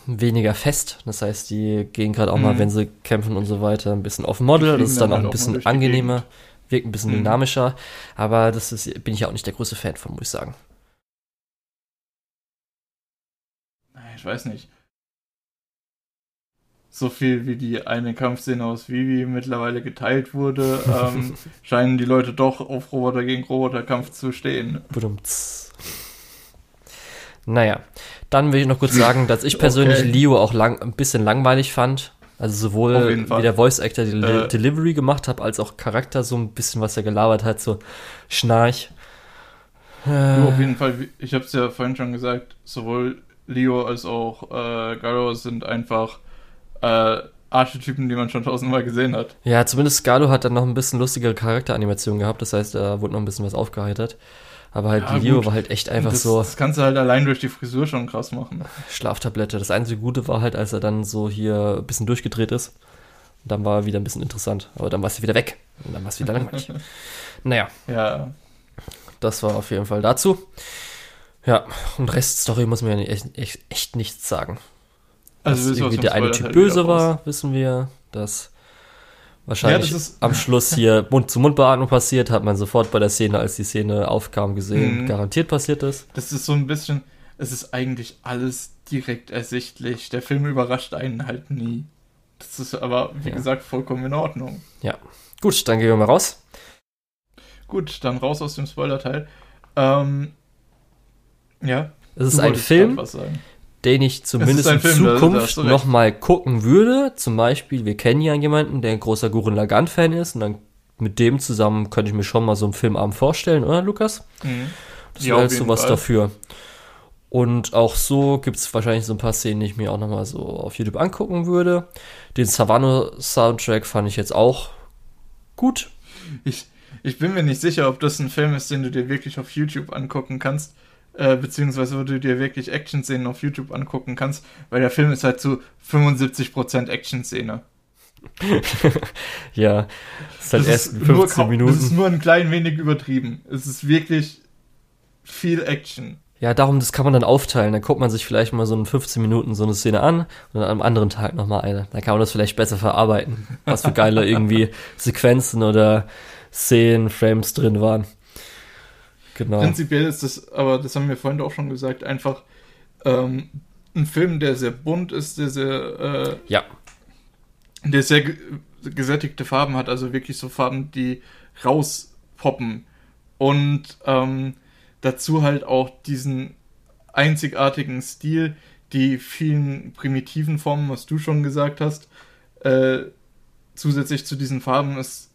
weniger fest. Das heißt, die gehen gerade auch mal, Mhm. wenn sie kämpfen und so weiter, ein bisschen dem Model. Das ist dann dann auch halt ein mal bisschen angenehmer, wirkt ein bisschen Mhm. dynamischer. Aber das ist, bin ich ja auch nicht der größte Fan von, muss ich sagen. Ich weiß nicht. So viel wie die eine Kampfszene aus Vivi mittlerweile geteilt wurde, ähm, [laughs] scheinen die Leute doch auf Roboter gegen Roboter Kampf zu stehen. Budumts. Naja, dann will ich noch kurz sagen, dass ich persönlich Okay. Leo auch lang, ein bisschen langweilig fand. Also sowohl wie der Voice Actor die Äh. Delivery gemacht hat, als auch Charakter so ein bisschen, was er gelabert hat, so Schnarch. Du, auf Äh, jeden Fall, ich habe es ja vorhin schon gesagt, sowohl Leo als auch äh, Garo sind einfach äh, Archetypen, die man schon tausendmal gesehen hat. ja, zumindest Scalo hat dann noch ein bisschen lustigere Charakteranimation gehabt, das heißt, da wurde noch ein bisschen was aufgeheitert. Aber halt Ja, Leo gut. war halt echt einfach das, so das kannst du halt allein durch die Frisur schon krass machen. Schlaftablette. Das einzige Gute war halt, als er dann so hier ein bisschen durchgedreht ist. Und dann war er wieder ein bisschen interessant. Aber dann war es wieder weg. Und dann war es wieder langweilig. [laughs] naja, Ja, das war auf jeden Fall dazu. Ja, und Reststory muss man ja nicht, echt, echt, echt nichts sagen. dass also aus irgendwie der eine Typ halt böse wieder raus? war, wissen wir. Dass wahrscheinlich Ja, das am Schluss hier [laughs] Mund-zu-Mund-Beatmung passiert, hat man sofort bei der Szene, als die Szene aufkam, gesehen, Mhm. garantiert passiert ist. Das ist so ein bisschen, es ist eigentlich alles direkt ersichtlich. Der Film überrascht einen halt nie. Das ist aber, wie Ja. gesagt, vollkommen in Ordnung. Gut, dann gehen wir mal raus. Gut, dann raus aus dem Spoiler-Teil. Ähm, ja. Es ist ein Film, den ich zumindest in Film, Zukunft nochmal gucken würde. Zum Beispiel, wir kennen ja jemanden, der ein großer Gurren Lagann-Fan ist und dann mit dem zusammen könnte ich mir schon mal so einen Filmabend vorstellen, oder Lukas? Mhm. Das Ja, wäre jeden sowas Fall. dafür. Und auch so gibt es wahrscheinlich so ein paar Szenen, die ich mir auch nochmal so auf YouTube angucken würde. Den Savano-Soundtrack fand ich jetzt auch gut. Ich, ich bin mir nicht sicher, ob das ein Film ist, den du dir wirklich auf YouTube angucken kannst. Äh, beziehungsweise wo du dir wirklich Action-Szenen auf YouTube angucken kannst, weil der Film ist halt zu 75% Action-Szene. [laughs] ja, es ist halt das erst ist 15 nur, Minuten. Es ist nur ein klein wenig übertrieben. Es ist wirklich viel Action. Ja, darum, das kann man dann aufteilen. Dann guckt man sich vielleicht mal so in 15 Minuten so eine Szene an und dann am anderen Tag nochmal eine. Dann kann man das vielleicht besser verarbeiten, was für geile [laughs] irgendwie Sequenzen oder Szenen, Frames drin waren. Genau. Prinzipiell ist das, aber das haben wir vorhin auch schon gesagt, einfach ähm, ein Film, der sehr bunt ist, der sehr, äh, ja. der sehr gesättigte Farben hat, also wirklich so Farben, die rauspoppen. Und ähm, dazu halt auch diesen einzigartigen Stil, die vielen primitiven Formen, was du schon gesagt hast, äh, zusätzlich zu diesen Farben, es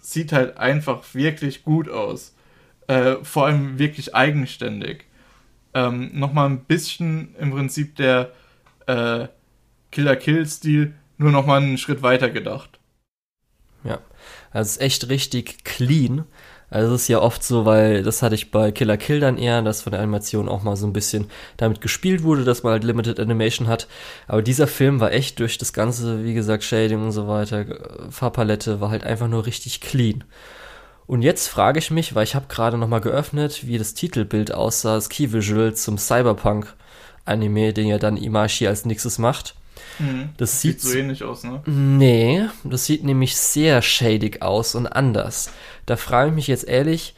sieht halt einfach wirklich gut aus. Äh, vor allem wirklich eigenständig. Ähm, Nochmal ein bisschen im Prinzip der äh, Killer-Kill-Stil, nur nochmal einen Schritt weiter gedacht. Ja, also es ist echt richtig clean. Also es ist ja oft so, weil das hatte ich bei Killer Kill dann eher, dass von der Animation auch mal so ein bisschen damit gespielt wurde, dass man halt Limited Animation hat. Aber dieser Film war echt durch das ganze, wie gesagt, Shading und so weiter, Farbpalette war halt einfach nur richtig clean. Und jetzt frage ich mich, weil ich habe gerade noch mal geöffnet, wie das Titelbild aussah, das Key Visual zum Cyberpunk Anime, den ja dann Imashi als nächstes macht. Mhm. Das, das, sieht so ähnlich aus, ne? Nee, das sieht nämlich sehr shadig aus und anders. Da frage ich mich jetzt ehrlich,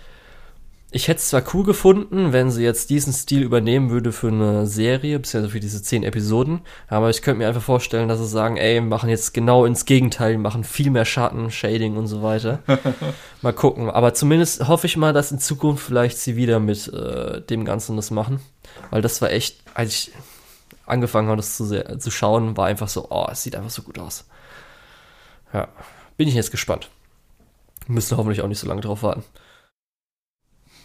ich hätte es zwar cool gefunden, wenn sie jetzt diesen Stil übernehmen würde für eine Serie, beziehungsweise für diese zehn Episoden, aber ich könnte mir einfach vorstellen, dass sie sagen, ey, wir machen jetzt genau ins Gegenteil, wir machen viel mehr Schatten, Shading und so weiter. [laughs] mal gucken. Aber zumindest hoffe ich mal, dass in Zukunft vielleicht sie wieder mit äh, dem Ganzen das machen. Weil das war echt, als ich angefangen habe, das zu, sehr, zu schauen, war einfach so, oh, es sieht einfach so gut aus. Ja, bin ich jetzt gespannt. Müssen hoffentlich auch nicht so lange drauf warten.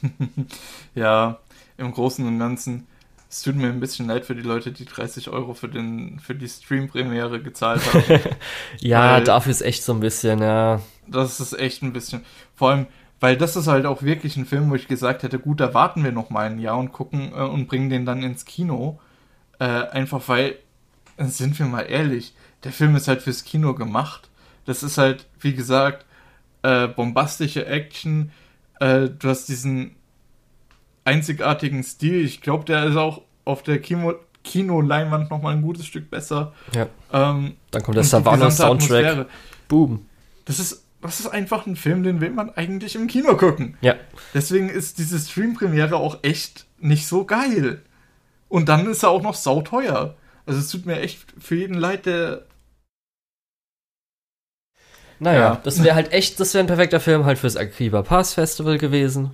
[laughs] ja, im Großen und Ganzen, es tut mir ein bisschen leid für die Leute, die 30 Euro für, den, für die Stream-Premiere gezahlt haben. [laughs] ja, dafür ist echt so ein bisschen, ja. Das ist echt ein bisschen. Vor allem, weil das ist halt auch wirklich ein Film, wo ich gesagt hätte, gut, da warten wir noch mal ein Jahr und gucken äh, und bringen den dann ins Kino. Äh, einfach weil, sind wir mal ehrlich, der Film ist halt fürs Kino gemacht. Das ist halt, wie gesagt, äh, bombastische Action. Äh, du hast diesen einzigartigen Stil. Ich glaube, der ist auch auf der Kino Kinoleinwand noch mal ein gutes Stück besser. Ja. Ähm, Dann kommt der Savannah-Soundtrack. Boom. Das ist, das ist einfach ein Film, den will man eigentlich im Kino gucken. Ja. Deswegen ist diese Stream-Premiere auch echt nicht so geil. Und dann ist er auch noch sauteuer. Also es tut mir echt für jeden leid, der. Naja, ja. das wäre halt echt, das wäre ein perfekter Film halt fürs Akiba Pass Festival gewesen.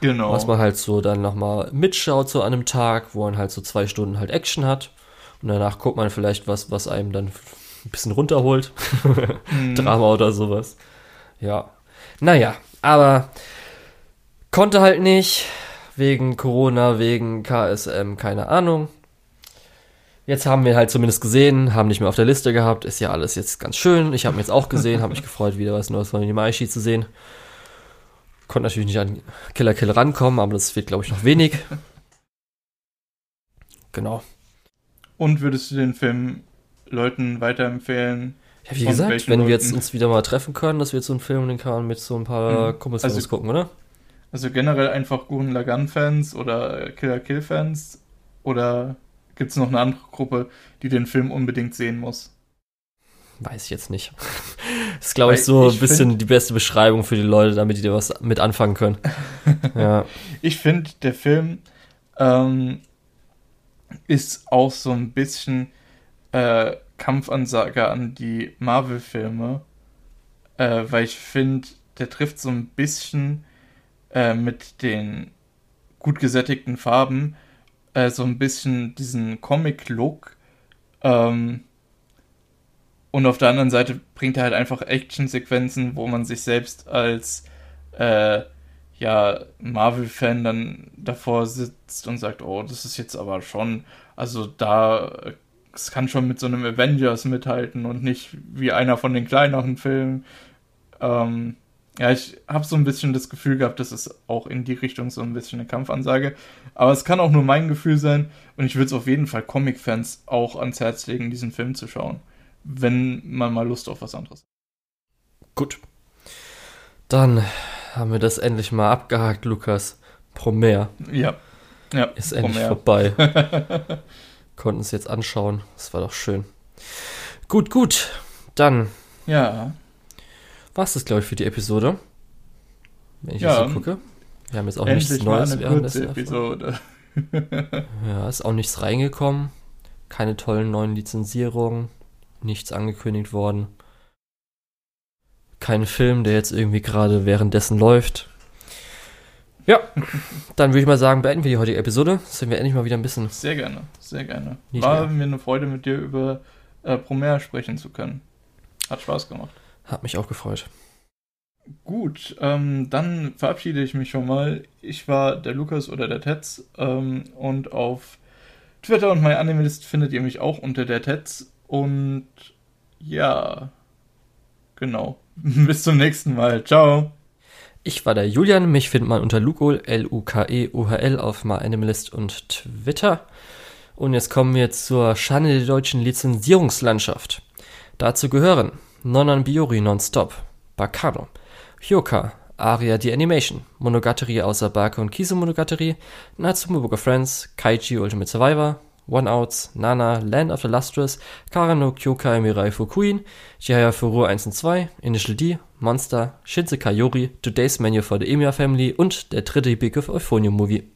Genau. Was man halt so dann nochmal mitschaut, so an einem Tag, wo man halt so zwei Stunden halt Action hat. Und danach guckt man vielleicht was, was einem dann ein bisschen runterholt. mhm. [laughs] Drama oder sowas. Ja. Naja, aber konnte halt nicht wegen Corona, wegen KSM, keine Ahnung. Jetzt haben wir halt zumindest gesehen, haben nicht mehr auf der Liste gehabt, ist ja alles jetzt ganz schön. Ich habe mir jetzt auch gesehen, habe mich gefreut, wieder was Neues von Nimaishi zu sehen. Konnte natürlich nicht an Killer Kill rankommen, aber das wird, glaube ich, noch wenig. Genau. Und würdest du den Film Leuten weiterempfehlen? Ja, wie gesagt, wenn Leuten? wir jetzt uns wieder mal treffen können, dass wir jetzt so einen Film, den kann man mit so ein paar mhm. Kumpels also, gucken, oder? Also generell einfach Gurren Lagann-Fans oder Killer Kill-Fans? Oder gibt es noch eine andere Gruppe, die den Film unbedingt sehen muss? Weiß ich jetzt nicht. Das [laughs] ist, glaube ich, so ein bisschen die beste Beschreibung für die Leute, damit die da was mit anfangen können. [laughs] ja. Ich finde, der Film ähm, ist auch so ein bisschen äh, Kampfansage an die Marvel-Filme, äh, weil ich finde, der trifft so ein bisschen äh, mit den gut gesättigten Farben äh, so ein bisschen diesen Comic-Look. Ähm, und auf der anderen Seite bringt er halt einfach Action-Sequenzen, wo man sich selbst als äh, ja, Marvel-Fan dann davor sitzt und sagt, oh, das ist jetzt aber schon, also da, es kann schon mit so einem Avengers mithalten und nicht wie einer von den kleineren Filmen. Ähm, ja, ich habe so ein bisschen das Gefühl gehabt, das ist auch in die Richtung so ein bisschen eine Kampfansage. Aber es kann auch nur mein Gefühl sein und ich würde es auf jeden Fall Comic-Fans auch ans Herz legen, diesen Film zu schauen, wenn man mal Lust auf was anderes hat. Gut. Dann haben wir das endlich mal abgehakt, Lukas. Promare. Ja. ja ist endlich vorbei. [laughs] Konnten es jetzt anschauen. Das war doch schön. Gut, gut. Dann. Ja. War es das, glaube ich, für die Episode. Wenn ich ja. so gucke. Wir haben jetzt auch nichts Neues. Kurze Episode. [laughs] ja, ist auch nichts reingekommen. Keine tollen neuen Lizenzierungen. Nichts angekündigt worden kein Film, der jetzt irgendwie gerade währenddessen läuft. Ja, dann würde ich mal sagen, beenden wir die heutige Episode. Sind wir endlich mal wieder ein bisschen. Sehr gerne, sehr gerne. War mir eine Freude, mit dir über äh, Promare sprechen zu können. Hat Spaß gemacht. Hat mich auch gefreut. Gut, ähm, dann verabschiede ich mich schon mal. Ich war der Lukas oder der Tetz ähm, und auf Twitter und MyAnimalist findet ihr mich auch unter der Tetz und ja, genau. [laughs] Bis zum nächsten Mal. Ciao. Ich war der Julian. Mich findet man unter Lukol, L-U-K-E-U-H-L auf MyAnimalist und Twitter. Und jetzt kommen wir zur Schande der deutschen Lizenzierungslandschaft. Dazu gehören Nonan Biori Nonstop, Bakano, Hyoka, Aria die Animation, Monogatari außer Bake und Kise Monogatari, Natsume Book of Friends, Kaiji Ultimate Survivor, One Outs, Nana, Land of the Lustrous, Karano Kyokai Mirai Fukuin, Chihaya Furu 1 und 2, Initial D, Monster, Shinsekai Yori, Today's Menu for the Emiya Family. Und der dritte Big of Euphonium Movie.